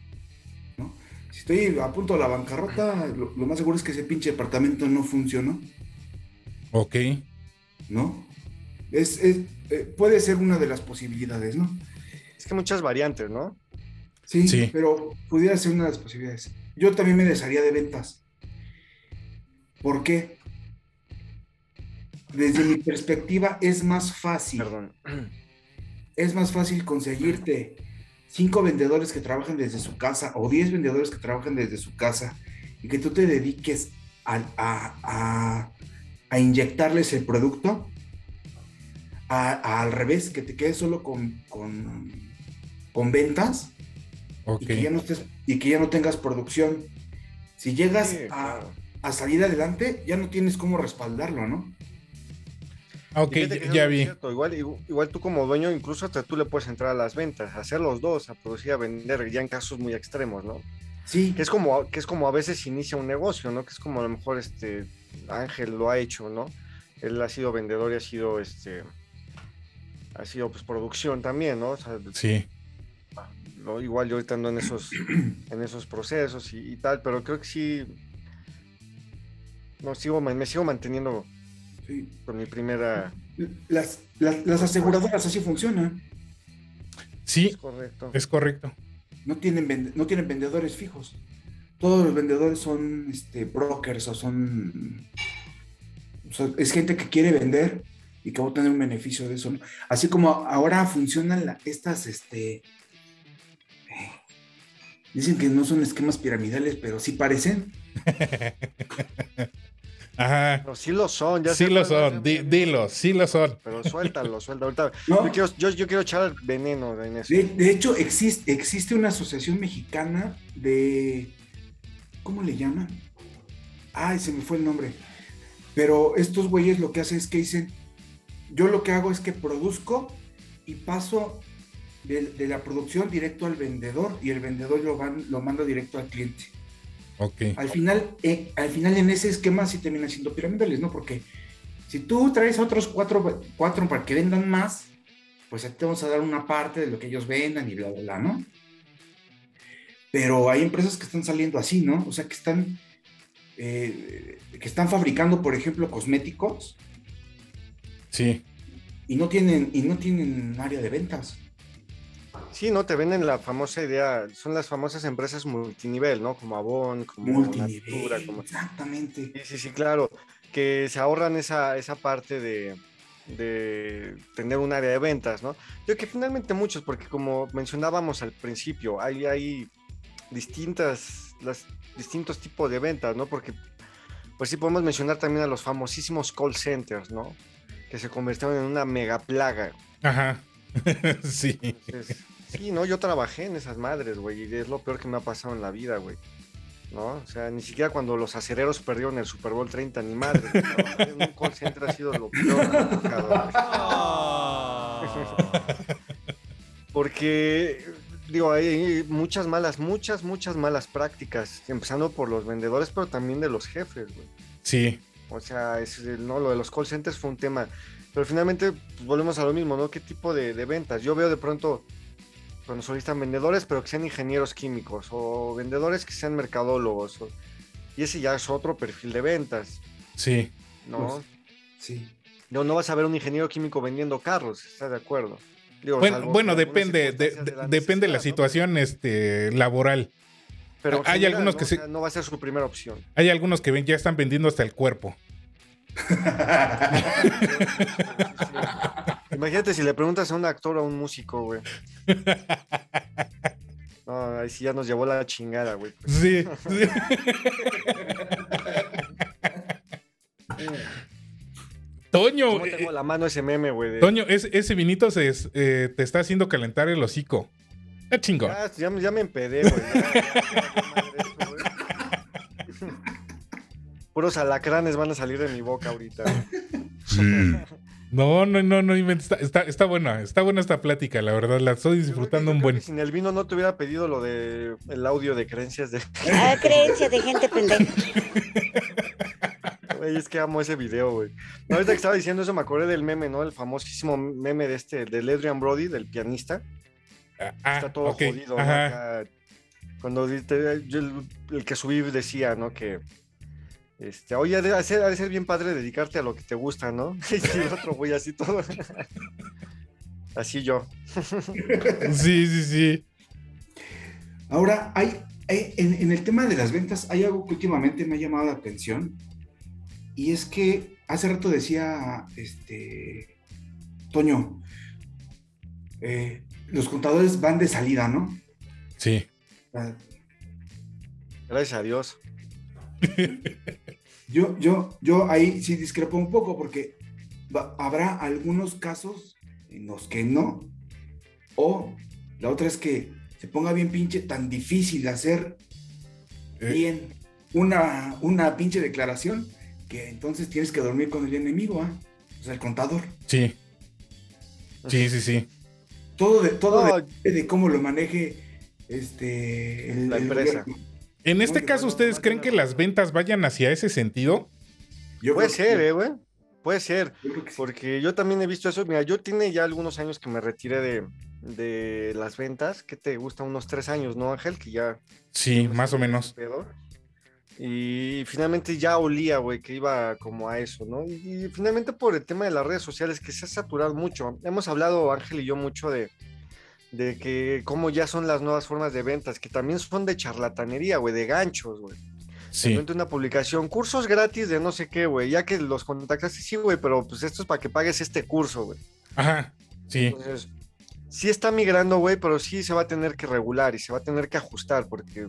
¿no? Si estoy a punto de la bancarrota, lo, lo, más seguro es que ese pinche departamento no funcionó. Ok. ¿No? Es, es eh, puede ser una de las posibilidades, ¿no? Es que muchas variantes, ¿no? Sí, sí, pero pudiera ser una de las posibilidades. Yo también me desharía de ventas. ¿Por qué? Desde mi perspectiva es más fácil. Perdón. Es más fácil conseguirte cinco vendedores que trabajan desde su casa o diez vendedores que trabajan desde su casa y que tú te dediques a, a, a, a inyectarles el producto al revés, que te quedes solo con, con, con ventas y, que ya no estés, y que ya no tengas producción. Si llegas Sí, claro. a salir adelante, ya no tienes cómo respaldarlo, ¿no? Ah, ok, ya, ya vi. Igual, igu- igual tú como dueño, incluso hasta tú le puedes entrar a las ventas, hacer los dos, a producir, a vender, ya en casos muy extremos, ¿no? Sí, Que es como, que es como a veces inicia un negocio, ¿no? Que es como a lo mejor este Ángel lo ha hecho, ¿no? Él ha sido vendedor y ha sido este ha sido pues producción también, ¿no? O sea, Sí. lo- igual yo ahorita ando en esos, en esos procesos y, y tal, pero creo que sí. No, sigo, me sigo manteniendo sí. con mi primera. Las, las, las aseguradoras así funcionan. Sí, Es correcto. es correcto. No tienen, vende- no tienen vendedores fijos. Todos los vendedores son este, brokers o son... o sea, es gente que quiere vender y que va a tener un beneficio de eso. ¿no? Así como ahora funcionan la- estas, este... eh, Dicen que no son esquemas piramidales, pero sí parecen. Ajá. No, sí lo son, ya Sí lo son, di- dilo, sí lo son. Pero suéltalo, suéltalo. Ahorita, ¿no? yo, quiero, yo, yo quiero echar veneno en eso. De, de hecho, existe, existe una asociación mexicana de. ¿Cómo le llaman? Ay, se me fue el nombre. Pero estos güeyes lo que hacen es que dicen: Yo lo que hago es que produzco y paso de, de la producción directo al vendedor y el vendedor lo, van, lo manda directo al cliente. Ok. Al final, eh, al final en ese esquema sí termina siendo piramidales, ¿no? Porque si tú traes a otros cuatro, cuatro para que vendan más, pues te vamos a dar una parte de lo que ellos vendan y bla, bla, bla, ¿no? Pero hay empresas que están saliendo así, ¿no? O sea, que están, eh, que están fabricando, por ejemplo, cosméticos Sí. y no tienen, y no tienen área de ventas. Sí, no te venden la famosa idea, son las famosas empresas multinivel, ¿no? Como Avon, como Natura, Multinivel, como... exactamente. Sí, sí, sí, claro, que se ahorran esa, esa parte de, de tener un área de ventas, ¿no? Yo que finalmente muchos, porque como mencionábamos al principio, hay, hay distintas, las, distintos tipos de ventas, ¿no? Porque, pues sí podemos mencionar también a los famosísimos call centers, ¿no? Que se convirtieron en una mega plaga. Ajá. sí. Entonces, sí, no, yo trabajé en esas madres, güey, y es lo peor que me ha pasado en la vida, güey. ¿No? O sea, ni siquiera cuando los acereros perdieron el Super Bowl 30, ni madre. un call center ha sido lo peor. Porque, digo, hay muchas malas, muchas, muchas malas prácticas, empezando por los vendedores, pero también de los jefes, güey. Sí. O sea, es, no, lo de los call centers fue un tema. Pero finalmente pues, volvemos a lo mismo, ¿no? ¿Qué tipo de, de ventas? Yo veo de pronto cuando solicitan vendedores, pero que sean ingenieros químicos o vendedores que sean mercadólogos. o- y ese ya es otro perfil de ventas, Sí. ¿no? Pues, sí. No, no vas a ver un ingeniero químico vendiendo carros, ¿estás de acuerdo? Digo, Bueno, salvo bueno depende, de- la depende de la situación este, laboral. Pero hay general, algunos ¿no? que O se- sea, no va a ser su primera opción. Hay algunos que ven, ya están vendiendo hasta el cuerpo. Imagínate si le preguntas a un actor o a un músico, güey. No, ahí sí ya nos llevó la chingada, güey. Sí. sí. Toño, ¿Cómo eh, tengo la mano ese meme, güey? de- Toño, ese, ese vinito se, eh, te está haciendo calentar el hocico. Chingón. Ya, ya me- ya me empedé, güey. Puros alacranes van a salir de mi boca ahorita. güey. Sí. No, no, no, no inventes. Está, está, está buena, está buena esta plática, la verdad. La estoy disfrutando un buen. Sin el vino no te hubiera pedido lo de el audio de creencias de. Ah, creencia de gente pendeja. Güey, es que amo ese video, güey. No, ahorita que estaba diciendo eso me acordé del meme, ¿no? El famosísimo meme de este, del Adrian Brody, del pianista. Ah, Está todo jodido, ¿no? cuando el, el que subí decía, ¿no? Que. Este, oye, ha de ser, ha de ser bien padre dedicarte a lo que te gusta, ¿no? Y el otro güey así todo. Así yo. Sí, sí, sí. Ahora, hay, hay- en, en el tema de las ventas, hay algo que últimamente me ha llamado la atención. Y es que hace rato decía este Toño, eh, los contadores van de salida, ¿no? Sí. Ah, Gracias a Dios. Yo, yo, yo ahí sí discrepo un poco porque va- habrá algunos casos en los que no. O la otra es que se ponga bien pinche tan difícil hacer Eh. bien una, una pinche declaración que entonces tienes que dormir con el enemigo, ¿ah? O sea, el contador. Sí. Sí, sí, sí. Todo de, todo No, de cómo lo maneje este el, La empresa. En este caso, ¿ustedes creen que las ventas vayan hacia ese sentido? Yo puede que ser, sí. eh, güey. Puede ser. Yo sí. Porque yo también he visto eso. Mira, yo tiene ya algunos años que me retiré de, de las ventas. ¿Qué te gusta? Unos tres años, ¿no, Ángel? Que ya. Sí, más o menos. pedo. Y finalmente ya olía, güey, que iba como a eso, ¿no? Y, y finalmente por el tema de las redes sociales, que se ha saturado mucho. Hemos hablado, Ángel y yo, mucho de, de que cómo ya son las nuevas formas de ventas, que también son de charlatanería, güey, de ganchos, güey. Sí. una publicación, cursos gratis de no sé qué, güey, ya que los contactaste, sí, güey, pero pues esto es para que pagues este curso, güey. Ajá. Sí. Entonces, sí está migrando, güey, pero sí se va a tener que regular y se va a tener que ajustar porque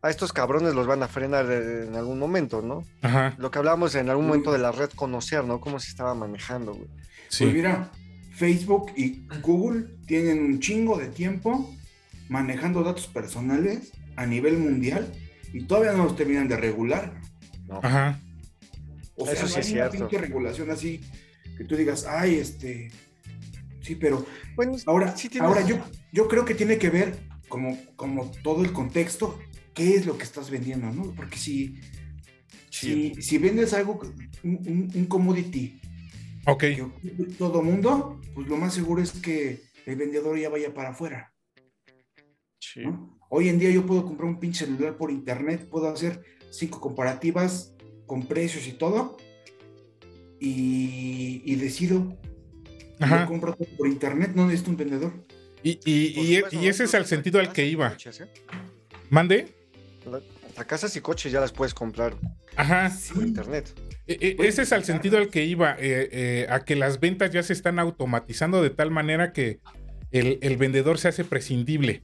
a estos cabrones los van a frenar en algún momento, ¿no? Ajá. Lo que hablábamos en algún momento de la red conocer, ¿no? Cómo se estaba manejando, güey. Pues Sí. mira, Facebook y Google tienen un chingo de tiempo manejando datos personales a nivel mundial y todavía no los terminan de regular. Ajá. O sea, Eso no hay es una cierto. pinche regulación así que tú digas, ay, este, sí, pero Bueno, ahora, sí tienes- ahora yo, yo creo que tiene que ver como, como todo el contexto, qué es lo que estás vendiendo, ¿no? Porque si, Sí. si, si vendes algo, un, un- un commodity Ok. que todo mundo, pues lo más seguro es que el vendedor ya vaya para afuera. Sí. ¿no? Hoy en día yo puedo comprar un pinche celular por internet, puedo hacer cinco comparativas con precios y todo, y, y decido. Yo Ajá. compro todo por internet, no necesito un vendedor. Y, y- y- supuesto, y ese es incluso al sentido al que iba. coches, ¿eh? ¿Mande? La- Hasta casas y coches ya las puedes comprar Ajá. por internet. E- e- ese es al sentido al que iba, eh, eh, a que las ventas ya se están automatizando de tal manera que el, el vendedor se hace prescindible.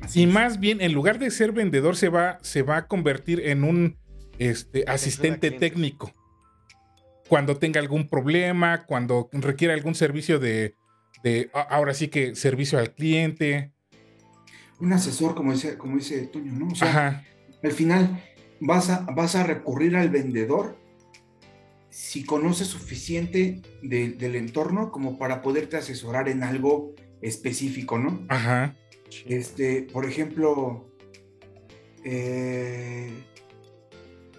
Así Y es. más bien, en lugar de ser vendedor, se va, se va a convertir en un este, asistente técnico. Cuando tenga algún problema, cuando requiera algún servicio de, ahora sí que servicio al cliente. Un asesor, como dice, como dice Toño, ¿no? O sea, Ajá, al final vas a, vas a recurrir al vendedor si conoces suficiente de- del entorno como para poderte asesorar en algo específico, ¿no? ajá, Este, por ejemplo, eh,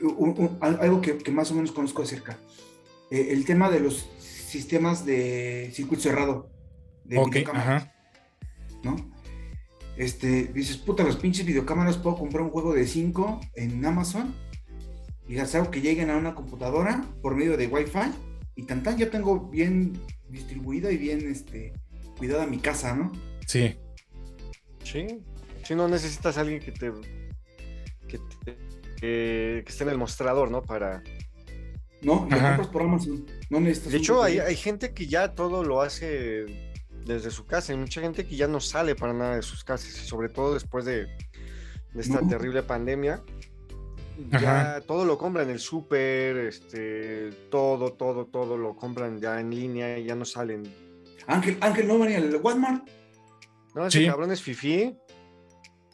un- un- al- algo que, que más o menos conozco acerca, eh, el tema de los sistemas de circuito cerrado, de ok, videocámaras, ajá, ¿no? Este, dices, puta, los pinches videocámaras, puedo comprar un juego de 5 en Amazon y hacer que lleguen a una computadora por medio de Wi-Fi y tan tan ya tengo bien distribuida y bien este, cuidada mi casa, ¿no? sí, Sí. Si no necesitas a alguien que te. que, te- que- que esté en el mostrador, ¿no? Para. No, lo compras por Amazon. No necesitas De hecho, hay, hay gente que ya todo lo hace desde su casa. Hay mucha gente que ya no sale para nada de sus casas. Y sobre todo después de, de esta terrible pandemia. Ya todo lo compran en el súper, este, todo, todo, todo lo compran ya en línea y ya no salen. Ángel, Ángel no venía al Walmart. No, ese Sí. cabrón es fifí.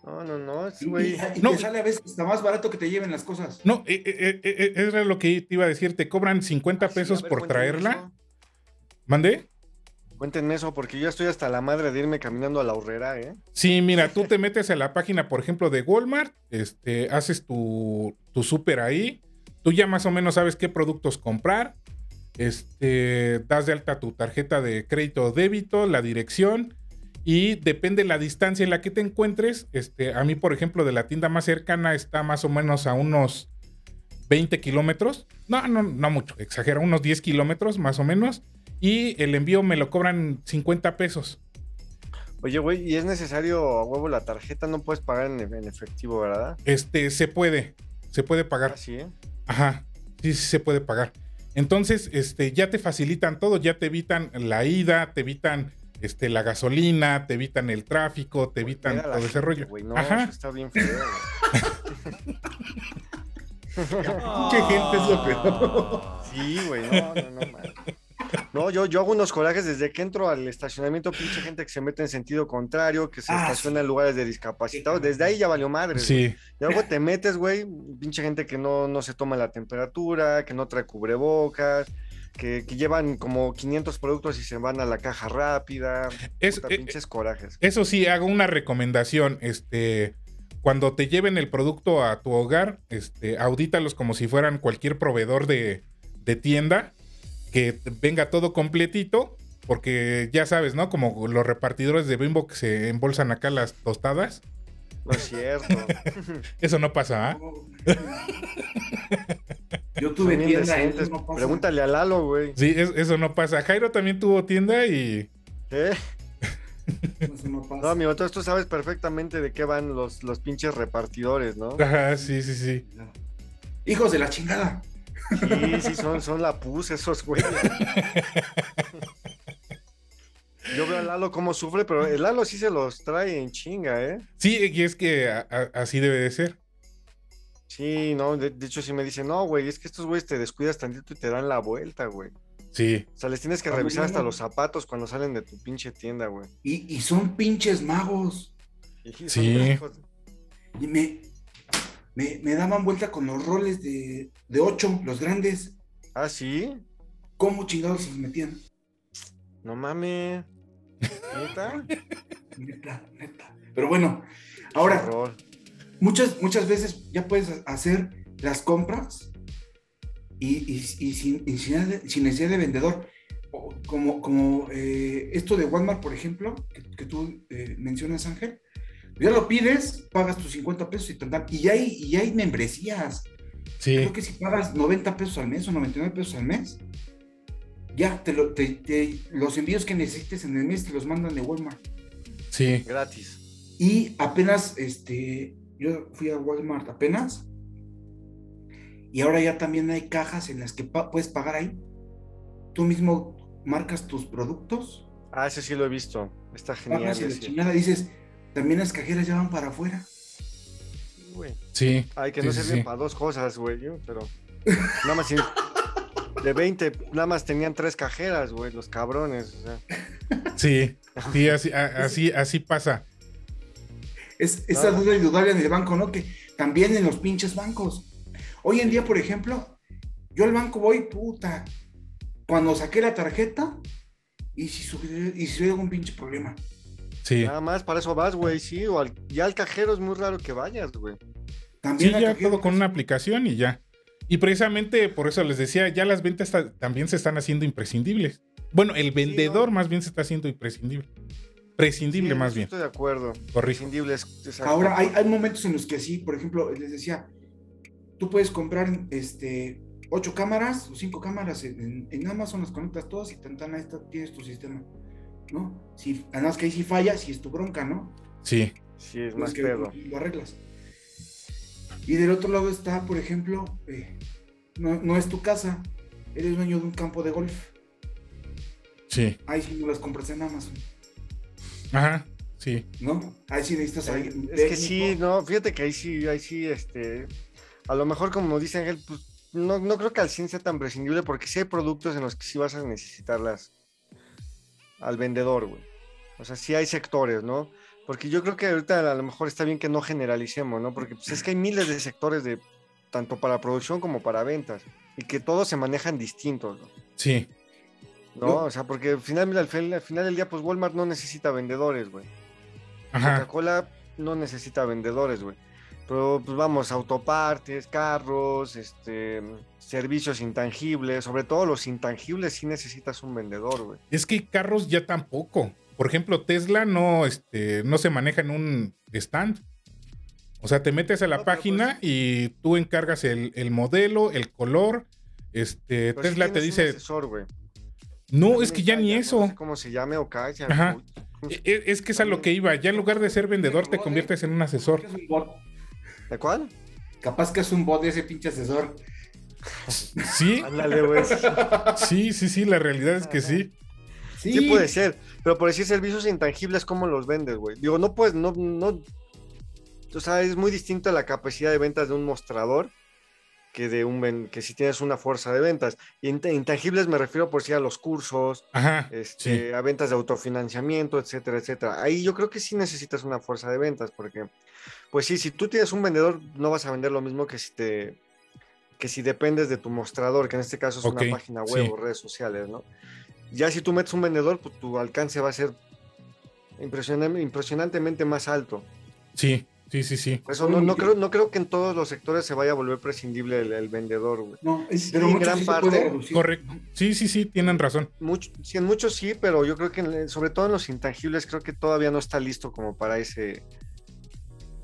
No, no, no, ese Y, güey. y- y No. te sale a veces hasta más barato que te lleven las cosas. No, eh, eh, eh, eh, era lo que te iba a decir. Te cobran 50 Ah, sí, pesos ver, por traerla. eso. ¿Mande? Cuenten eso, porque yo estoy hasta la madre de irme caminando a la horrera, ¿eh? Sí, mira, tú te metes a la página, por ejemplo, de Walmart, este, haces tu, tu súper ahí, tú ya más o menos sabes qué productos comprar, este, das de alta tu tarjeta de crédito o débito, la dirección, y depende la distancia en la que te encuentres. Este, a mí, por ejemplo, de la tienda más cercana está más o menos a unos 20 kilómetros. No, no, no mucho, exagera, unos 10 kilómetros más o menos. Y el envío me lo cobran 50 pesos. Oye, güey, ¿y es necesario a huevo la tarjeta? No puedes pagar en, en efectivo, ¿verdad? Este, se puede, se puede pagar. Así, ¿eh? Ajá, sí, sí se puede pagar. Entonces, este, ya te facilitan todo, ya te evitan la ida, te evitan este, la gasolina, te evitan el tráfico, te evitan todo ese gente, rollo. güey, No, Ajá. eso está bien feo. güey. Mucha gente es lo peor. Sí, güey, no, no, no, man. No, yo, yo hago unos corajes desde que entro al estacionamiento, pinche gente que se mete en sentido contrario, que se Ah, estaciona en lugares de discapacitados. Desde ahí ya valió madre. güey. Sí, Y luego te metes, güey, pinche gente que no, no se toma la temperatura, que no trae cubrebocas, que, que llevan como 500 productos y se van a la caja rápida. Es- Puta, eh, pinches corajes. eso sí, hago una recomendación. Este, cuando te lleven el producto a tu hogar, este, audítalos como si fueran cualquier proveedor de, de tienda, que venga todo completito, porque ya sabes, ¿no? Como los repartidores de Bimbo que se embolsan acá las tostadas. No es cierto. Eso no pasa, ¿ah? Yo tuve tienda, eso no pasa. Pregúntale a Lalo, güey. Sí, es- eso no pasa. Jairo también tuvo tienda y... ¿Eh? Eso no pasa. No, amigo, entonces tú sabes perfectamente de qué van los, los pinches repartidores, ¿no? Ajá, sí, sí, sí. Hijos de la chingada. Sí, sí, son, son la pus esos güeyes. Yo veo a Lalo cómo sufre, pero el Lalo sí se los trae en chinga, ¿eh? Sí, y es que a- a- así debe de ser. Sí, no, de, de hecho sí me dice, no, güey, es que estos güeyes te descuidas tantito y te dan la vuelta, güey. Sí, O sea, les tienes que revisar hasta los zapatos cuando salen de tu pinche tienda, güey. Y, y son pinches magos. Sí. hijos- Y me, me, me daban vuelta con los roles de, de ocho, los grandes. Ah, sí, ¿Cómo chingados se los metían? no mames. ¿Neta? Neta, neta. Pero bueno, ahora, muchas, muchas veces ya puedes hacer las compras y, y- y sin, y sin sin necesidad de vendedor. Como, como eh, esto de Walmart, por ejemplo, que, que tú eh, mencionas, Ángel. Ya lo pides, pagas tus 50 pesos y te dan. Y ya hay, y hay membresías. sí. Creo que si pagas 90 pesos al mes o 99 pesos al mes, ya te, lo- te- te- los envíos que necesites en el mes te los mandan de Walmart. Sí, Gratis. Y apenas, este, yo fui a Walmart apenas. Y ahora ya también hay cajas en las que pa- puedes pagar ahí. Tú mismo marcas tus productos, Ah, ese sí lo he visto. Está genial. pagas y la chingada dices, también las cajeras ya van para afuera. Sí, güey. sí. Ay, que Sí, no sirven sí. para dos cosas, güey, yo, pero nada más si- de 20, nada más tenían tres cajeras, güey, los cabrones. o sea. Sí, sí, así, a- así, así pasa. Es esa duda y dudaria en el banco, ¿no? Que también en los pinches bancos. Hoy en día, por ejemplo, yo al banco voy, puta, cuando saqué la tarjeta y si subiera, y si hubiera algún pinche problema. Sí. Nada más para eso vas, güey, sí, o al- ya al cajero es muy raro que vayas, güey. También Sí, ya cajero, todo con pues, una aplicación y ya. Y precisamente por eso les decía, ya las ventas ta- también se están haciendo imprescindibles. Bueno, el vendedor no. más bien se está haciendo imprescindible. Prescindible Sí, más bien. Estoy de acuerdo. Exacto. Ahora, hay, hay momentos en los que sí, por ejemplo, les decía, tú puedes comprar este, ocho cámaras o cinco cámaras en, en- en Amazon, las conectas todas y tan, tan, ahí está, tienes tu sistema, ¿no? Si, además que ahí sí falla, si es tu bronca, ¿no? Sí, Sí, es más pedo. lo arreglas. Y del otro lado está, por ejemplo, eh, no, no es tu casa, eres dueño de un campo de golf. sí. Ahí sí no las compras en Amazon, Ajá, sí. ¿no? Ahí sí necesitas a alguien Es que sí, no, fíjate que ahí sí, ahí sí, este, a lo mejor como dice Ángel, pues no, no creo que al 100 sea tan prescindible porque sí hay productos en los que sí vas a necesitarlas al vendedor, güey. O sea, sí hay sectores, ¿no? Porque yo creo que ahorita a lo mejor está bien que no generalicemos, ¿no? Porque pues, es que hay miles de sectores de tanto para producción como para ventas y que todos se manejan distintos, ¿no? Sí, ¿No? Yo- O sea, porque al final, mira, al fin- al final del día, pues Walmart no necesita vendedores, güey. Coca-Cola no necesita vendedores, güey. Pero pues vamos, autopartes, carros, este, servicios intangibles, sobre todo los intangibles sí necesitas un vendedor, güey. Es que carros ya tampoco. Por ejemplo, Tesla no, este, no se maneja en un stand. O sea, te metes a la No, página y tú encargas el, el modelo, el color. Este, Tesla te dice, asesor, güey. no, es que ya ni no eso. sé cómo se llame o. Ajá. E- e- Es que es a lo que iba. Ya en lugar de ser vendedor, te conviertes en un asesor. Es un bot. ¿De cuál? Capaz que es un bot de ese pinche asesor. Sí, Ándale, güey. sí, sí, sí, la realidad es que sí. Sí puede ser, pero por decir servicios intangibles, ¿cómo los vendes, güey? Digo, no puedes, no, no, o sea, es muy distinto la capacidad de ventas de un mostrador que de un que si tienes una fuerza de ventas. Y intangibles me refiero por si a los cursos, Ajá. este, sí. a ventas de autofinanciamiento, etcétera, etcétera. Ahí yo creo que sí necesitas una fuerza de ventas, porque, pues sí, si tú tienes un vendedor, no vas a vender lo mismo que si te que si dependes de tu mostrador, que en este caso es una página web sí. o redes sociales, ¿no? Ya si tú metes un vendedor, pues tu alcance va a ser impresionan- impresionantemente más alto. Sí, sí, sí, sí. Eso no, no creo, no creo que en todos los sectores se vaya a volver prescindible el, el vendedor, güey. No, es- pero en gran sí parte. Correcto. Sí, sí, sí, tienen razón. Mucho, sí, en muchos sí, pero yo creo que en- sobre todo en los intangibles creo que todavía no está listo como para ese,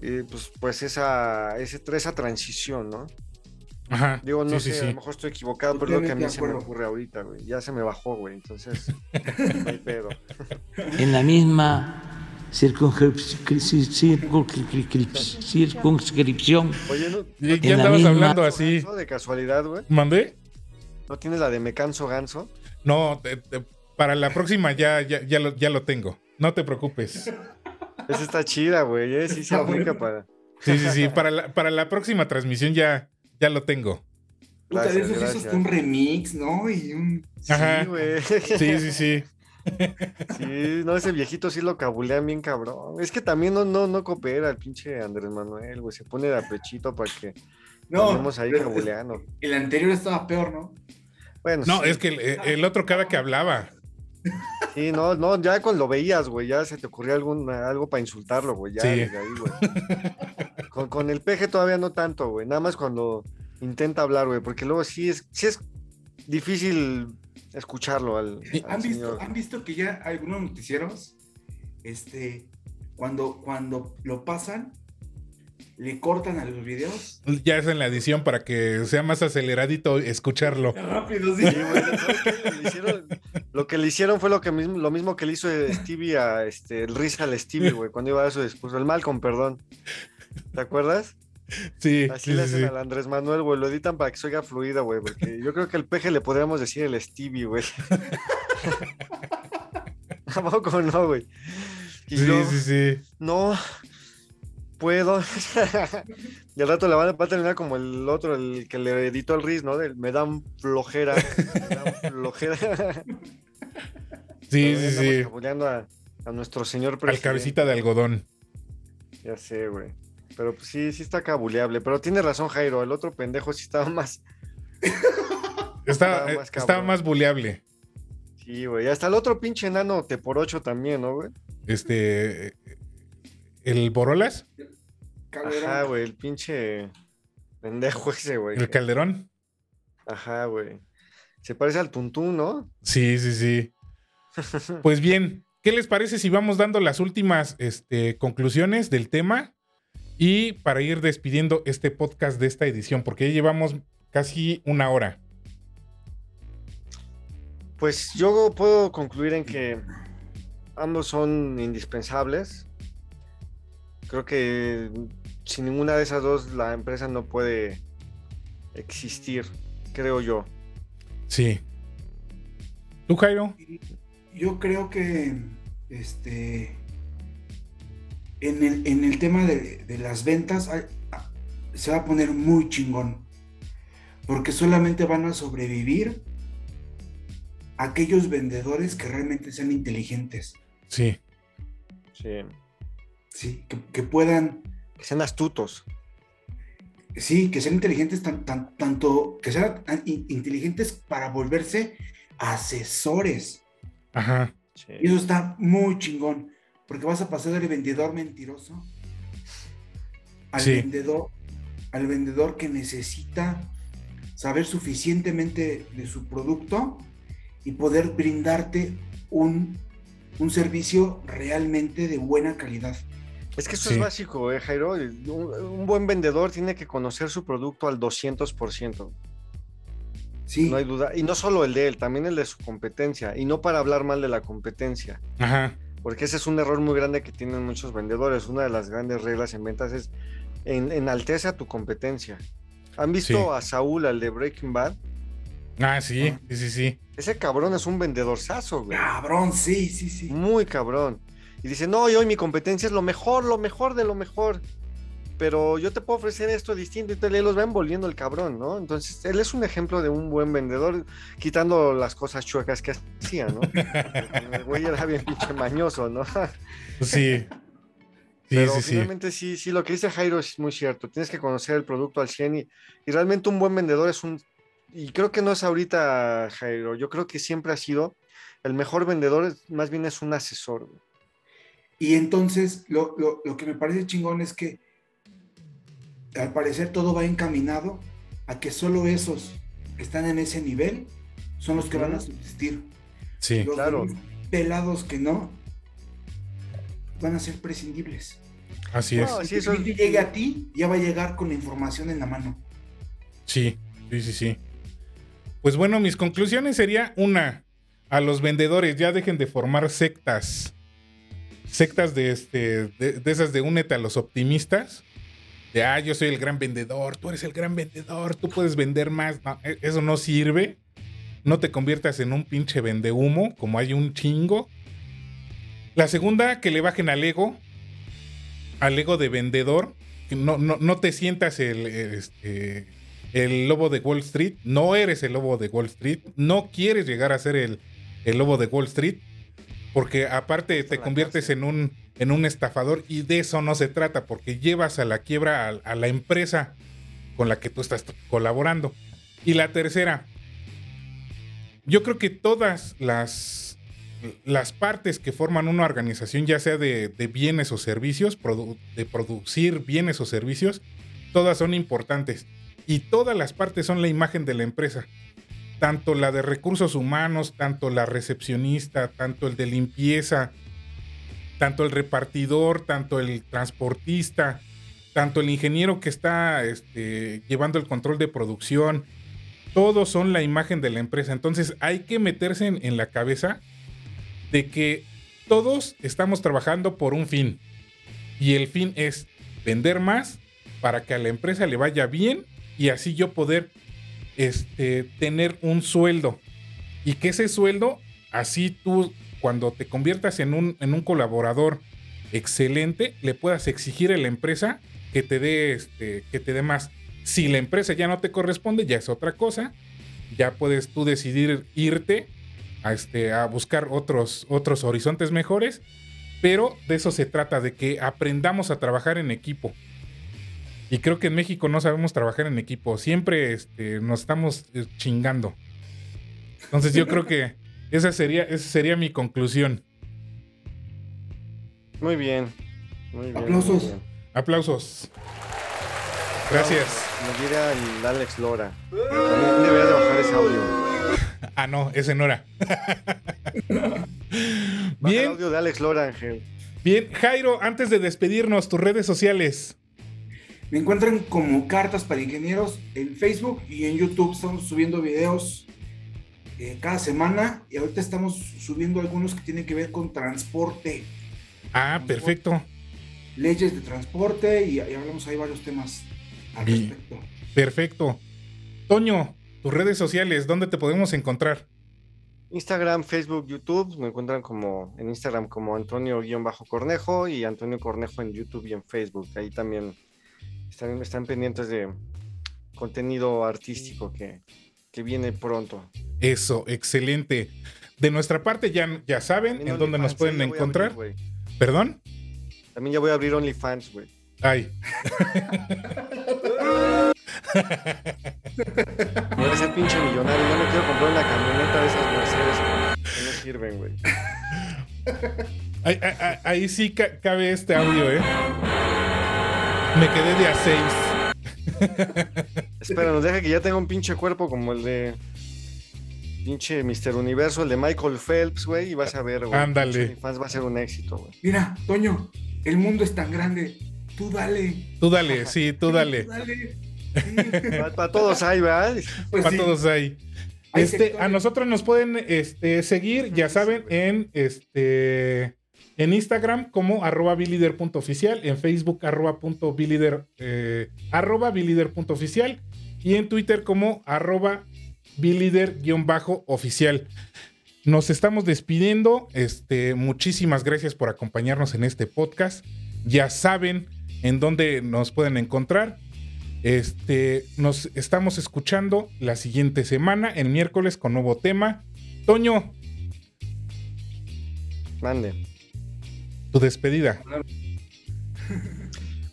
eh, pues, pues esa, ese, esa transición, ¿no? Ajá. Digo, no sí, sé, sí, a lo mejor estoy equivocado, pero es lo que a mí se me ocurre ahorita, güey. Ya se me bajó, güey, entonces, no hay pedo. en la misma circunscripción. Oye, ¿no, Ya, En ya la andabas misma- hablando así. de casualidad, güey? ¿Mandé? ¿No tienes la de Me canso ganso? No, te- te- para la próxima ya, ya, ya, lo, ya lo tengo. No te preocupes. Esa está chida, güey, eh, sí se Está aplica bueno. para... Sí, sí, sí. Para la, para la próxima transmisión ya, ya lo tengo. Puta, de Gracias, esos gracias. un remix, ¿no? Y un. Ajá. Sí, güey. Sí, sí, sí. Sí, no, ese viejito sí lo cabulean bien cabrón. Es que también no, no, no coopera el pinche Andrés Manuel, güey. Se pone de apechito para que No, andemos ahí cabuleando. el anterior estaba peor, ¿no? Bueno, No, sí, es que el, el otro cada que hablaba. sí, no, no, ya cuando lo veías, güey, ya se te ocurría algún, algo para insultarlo, güey. Ya Sí. desde ahí, güey. Con, con el peje todavía no tanto, güey. Nada más cuando intenta hablar, güey, porque luego sí es, sí es difícil escucharlo al, Sí, al ¿Han visto. ¿Han visto que ya algunos noticieros, este, cuando, cuando lo pasan, le cortan a los videos? Ya es en la edición para que sea más aceleradito escucharlo. Rápido, lo que le hicieron fue lo que mismo, lo mismo que le hizo Stevie a este, el Risa al Stevie, güey, cuando iba a dar su discurso. El mal con perdón. ¿Te acuerdas? Sí, Así sí, le hacen sí. al Andrés Manuel, güey. Lo editan para que se oiga fluida, güey. Porque yo creo que el peje le podríamos decir el Stevie, güey. ¿A poco no, güey? Y Sí, yo, sí, sí. no puedo. y al rato le van a, terminar como el otro, el que le editó el Riz, ¿no? Del, me dan flojera. Me dan flojera. Sí, sí, sí. cabuleando A, a nuestro señor Al presidente. cabecita de algodón. Ya sé, güey. Pero pues, sí, sí está cabuleable. Pero tiene razón, Jairo. El otro pendejo sí estaba más. Estaba, Estaba más estaba más buleable. Sí, güey. Y hasta el otro pinche enano te por ocho también, ¿no, güey? Este. ¿El Borolas? Calderón. Ajá, güey. El pinche pendejo ese, güey. ¿El Calderón? Ajá, güey. Se parece al Tuntún, ¿no? Sí, sí, sí. Pues bien, ¿qué les parece si vamos dando las últimas este, conclusiones del tema? Y para ir despidiendo este podcast de esta edición, porque ya llevamos casi una hora. Pues yo puedo concluir en que ambos son indispensables. Creo que sin ninguna de esas dos la empresa no puede existir, creo yo. Sí. ¿Tú, Jairo? Yo creo que este en el, en el tema de, de las ventas hay- a- se va a poner muy chingón. Porque solamente van a sobrevivir aquellos vendedores que realmente sean inteligentes. Sí. Sí. ¿sí? Que, que puedan, Que sean astutos. sí, que sean inteligentes tan, tan- tanto, que sean inteligentes para volverse asesores. Ajá. Sí. Y eso está muy chingón, porque vas a pasar del vendedor mentiroso al Sí. vendedor, al vendedor que necesita saber suficientemente de su producto y poder brindarte un, un servicio realmente de buena calidad. Es que eso Sí. es básico, ¿eh, Jairo? Un, un buen vendedor tiene que conocer su producto al 200%. Sí, No hay duda. Y no solo el de él, también el de su competencia. Y no para hablar mal de la competencia. Ajá. Porque ese es un error muy grande que tienen muchos vendedores. Una de las grandes reglas en ventas es en, enaltece a tu competencia. ¿Han visto Sí. a Saúl, al de Breaking Bad? Ah, sí, sí, sí, sí. Ese cabrón es un vendedorzazo, güey. cabrón, sí, sí, sí. Muy cabrón. Y dice, no, yo y mi competencia es lo mejor, lo mejor de lo mejor. Pero yo te puedo ofrecer esto distinto y te le los va envolviendo el cabrón, ¿no? Entonces, él es un ejemplo de un buen vendedor, quitando las cosas chuecas que hacía, ¿no? el güey era bien pinche mañoso, ¿no? Sí. Sí, Pero sí, finalmente sí, sí, lo que dice Jairo es muy cierto. Tienes que conocer el producto al 100 y, y realmente un buen vendedor es un... Y creo que no es ahorita, Jairo. Yo creo que siempre ha sido el mejor vendedor, es- más bien es un asesor. Y entonces lo, lo- lo que me parece chingón es que al parecer todo va encaminado a que solo esos que están en ese nivel son los que van a subsistir. Sí. Los claro. pelados que no van a ser prescindibles. Así es. No, Si eso llegue a ti, ya va a llegar con la información en la mano. Sí, sí, sí, sí. Pues bueno, mis conclusiones sería una, a los vendedores ya dejen de formar sectas. Sectas de este de, de esas de únete a los optimistas. De ah, yo soy el gran vendedor, tú eres el gran vendedor, tú puedes vender más. No, e- eso no sirve. No te conviertas en un pinche vendehumo, como hay un chingo. La segunda, que le bajen al ego. Al ego de vendedor. No, no, no te sientas el, este, el lobo de Wall Street. No eres el lobo de Wall Street. No quieres llegar a ser el, el lobo de Wall Street. Porque aparte te conviertes en un, en un estafador y de eso no se trata. Porque llevas a la quiebra a, la empresa con la que tú estás colaborando. Y la tercera, yo creo que todas las, las partes que forman una organización, ya sea de, bienes o servicios, de producir bienes o servicios, todas son importantes. Y todas las partes son la imagen de la empresa. Tanto la de recursos humanos, tanto la recepcionista, tanto el de limpieza, tanto el repartidor, tanto el transportista, tanto el ingeniero que está este, llevando el control de producción, todos son la imagen de la empresa. Entonces hay que meterse en, la cabeza de que todos estamos trabajando por un fin. Y el fin es vender más para que a la empresa le vaya bien y así yo poder este, tener un sueldo. Y que ese sueldo, así tú, cuando te conviertas en un, en un colaborador excelente, le puedas exigir a la empresa que te dé este, que te dé más. Si la empresa ya no te corresponde, ya es otra cosa. Ya puedes tú decidir irte a, este, a buscar otros, otros horizontes mejores. Pero de eso se trata, de que aprendamos a trabajar en equipo. Y creo que en México no sabemos trabajar en equipo. Siempre este, nos estamos eh, chingando. Entonces yo creo que esa sería, esa sería mi conclusión. Muy bien. Muy bien. Aplausos. muy bien. Aplausos. Gracias. Me diría el Alex Lora. También debería de bajar ese audio. Ah, no, ese no era. Baja el Bien, audio de Alex Lora, Ángel. bien. Jairo, antes de despedirnos, tus redes sociales. Me encuentran como Cartas para Ingenieros en Facebook y en YouTube. Estamos subiendo videos eh, cada semana y ahorita estamos subiendo algunos que tienen que ver con transporte, Ah, perfecto. leyes de transporte y, y hablamos ahí varios temas al respecto. Perfecto. Toño, tus redes sociales, ¿dónde te podemos encontrar? Instagram, Facebook, YouTube. Me encuentran como en Instagram como Antonio-Cornejo y Antonio Cornejo en YouTube y en Facebook. Ahí también están, están pendientes de contenido artístico que, que viene pronto. Eso, excelente. De nuestra parte, ya, ya saben en dónde nos pueden a encontrar. abrir. ¿Perdón? También ya voy a abrir OnlyFans, güey. Ay, Voy a ser pinche millonario. Ya me quiero comprar una camioneta de esas Mercedes que no sirven, güey. ahí, ahí- ahí sí ca- cabe este audio, ¿eh? Me quedé de a seis. Espera, nos deja que ya tenga un pinche cuerpo como el de pinche Mr. Universo, el de Michael Phelps, güey, y vas a ver, güey. Ándale. OnlyFans va a ser un éxito, güey. Mira, Toño, el mundo es tan grande. Tú dale. Tú dale, sí, tú dale. Tú dale. Para todos hay, ¿verdad? Pues Para sí. todos ahí. Hay Este, sectores- a nosotros nos pueden este, seguir, ya saben, en este en Instagram como arroba bilider.oficial, en Facebook arroba punto bilider, eh, arroba bilider.oficial y en Twitter como arroba bilider-oficial. Nos estamos despidiendo. Este, muchísimas gracias por acompañarnos en este podcast. Ya saben en dónde nos pueden encontrar. Este, nos estamos escuchando la siguiente semana, el miércoles, con nuevo tema. Toño, Mande. Tu despedida.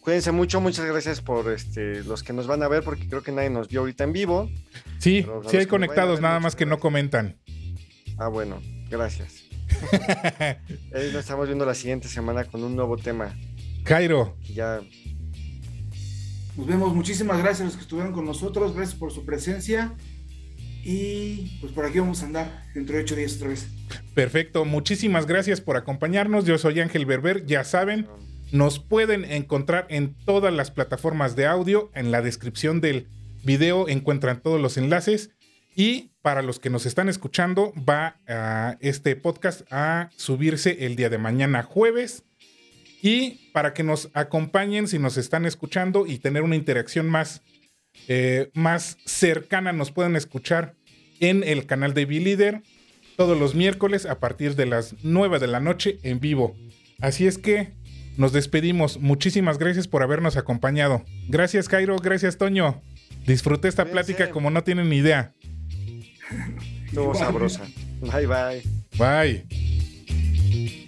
Cuídense mucho, muchas gracias por este, los que nos van a ver, porque creo que nadie nos vio ahorita en vivo. Sí, sí hay conectados, ver, nada más que no comentan. Ah, bueno, gracias. Nos estamos viendo la siguiente semana con un nuevo tema. Jairo, que ya Nos vemos. Muchísimas gracias a los que estuvieron con nosotros. Gracias por su presencia. Y pues por aquí vamos a andar dentro de ocho días otra vez. perfecto. Muchísimas gracias por acompañarnos. Yo soy Ángel Berber, ya saben. Nos pueden encontrar en todas las plataformas de audio. En la descripción del video encuentran todos los enlaces. Y para los que nos están escuchando, va a este podcast a subirse el día de mañana jueves. Y para que nos acompañen si nos están escuchando y tener una interacción más, eh, más cercana, nos pueden escuchar en el canal de Leader todos los miércoles a partir de las 9 de la noche en vivo. Así es que nos despedimos. Muchísimas gracias por habernos acompañado. Gracias, Cairo. Gracias, Toño. Disfruté esta plática como no tienen ni idea. estuvo sabrosa. Bye bye. Bye.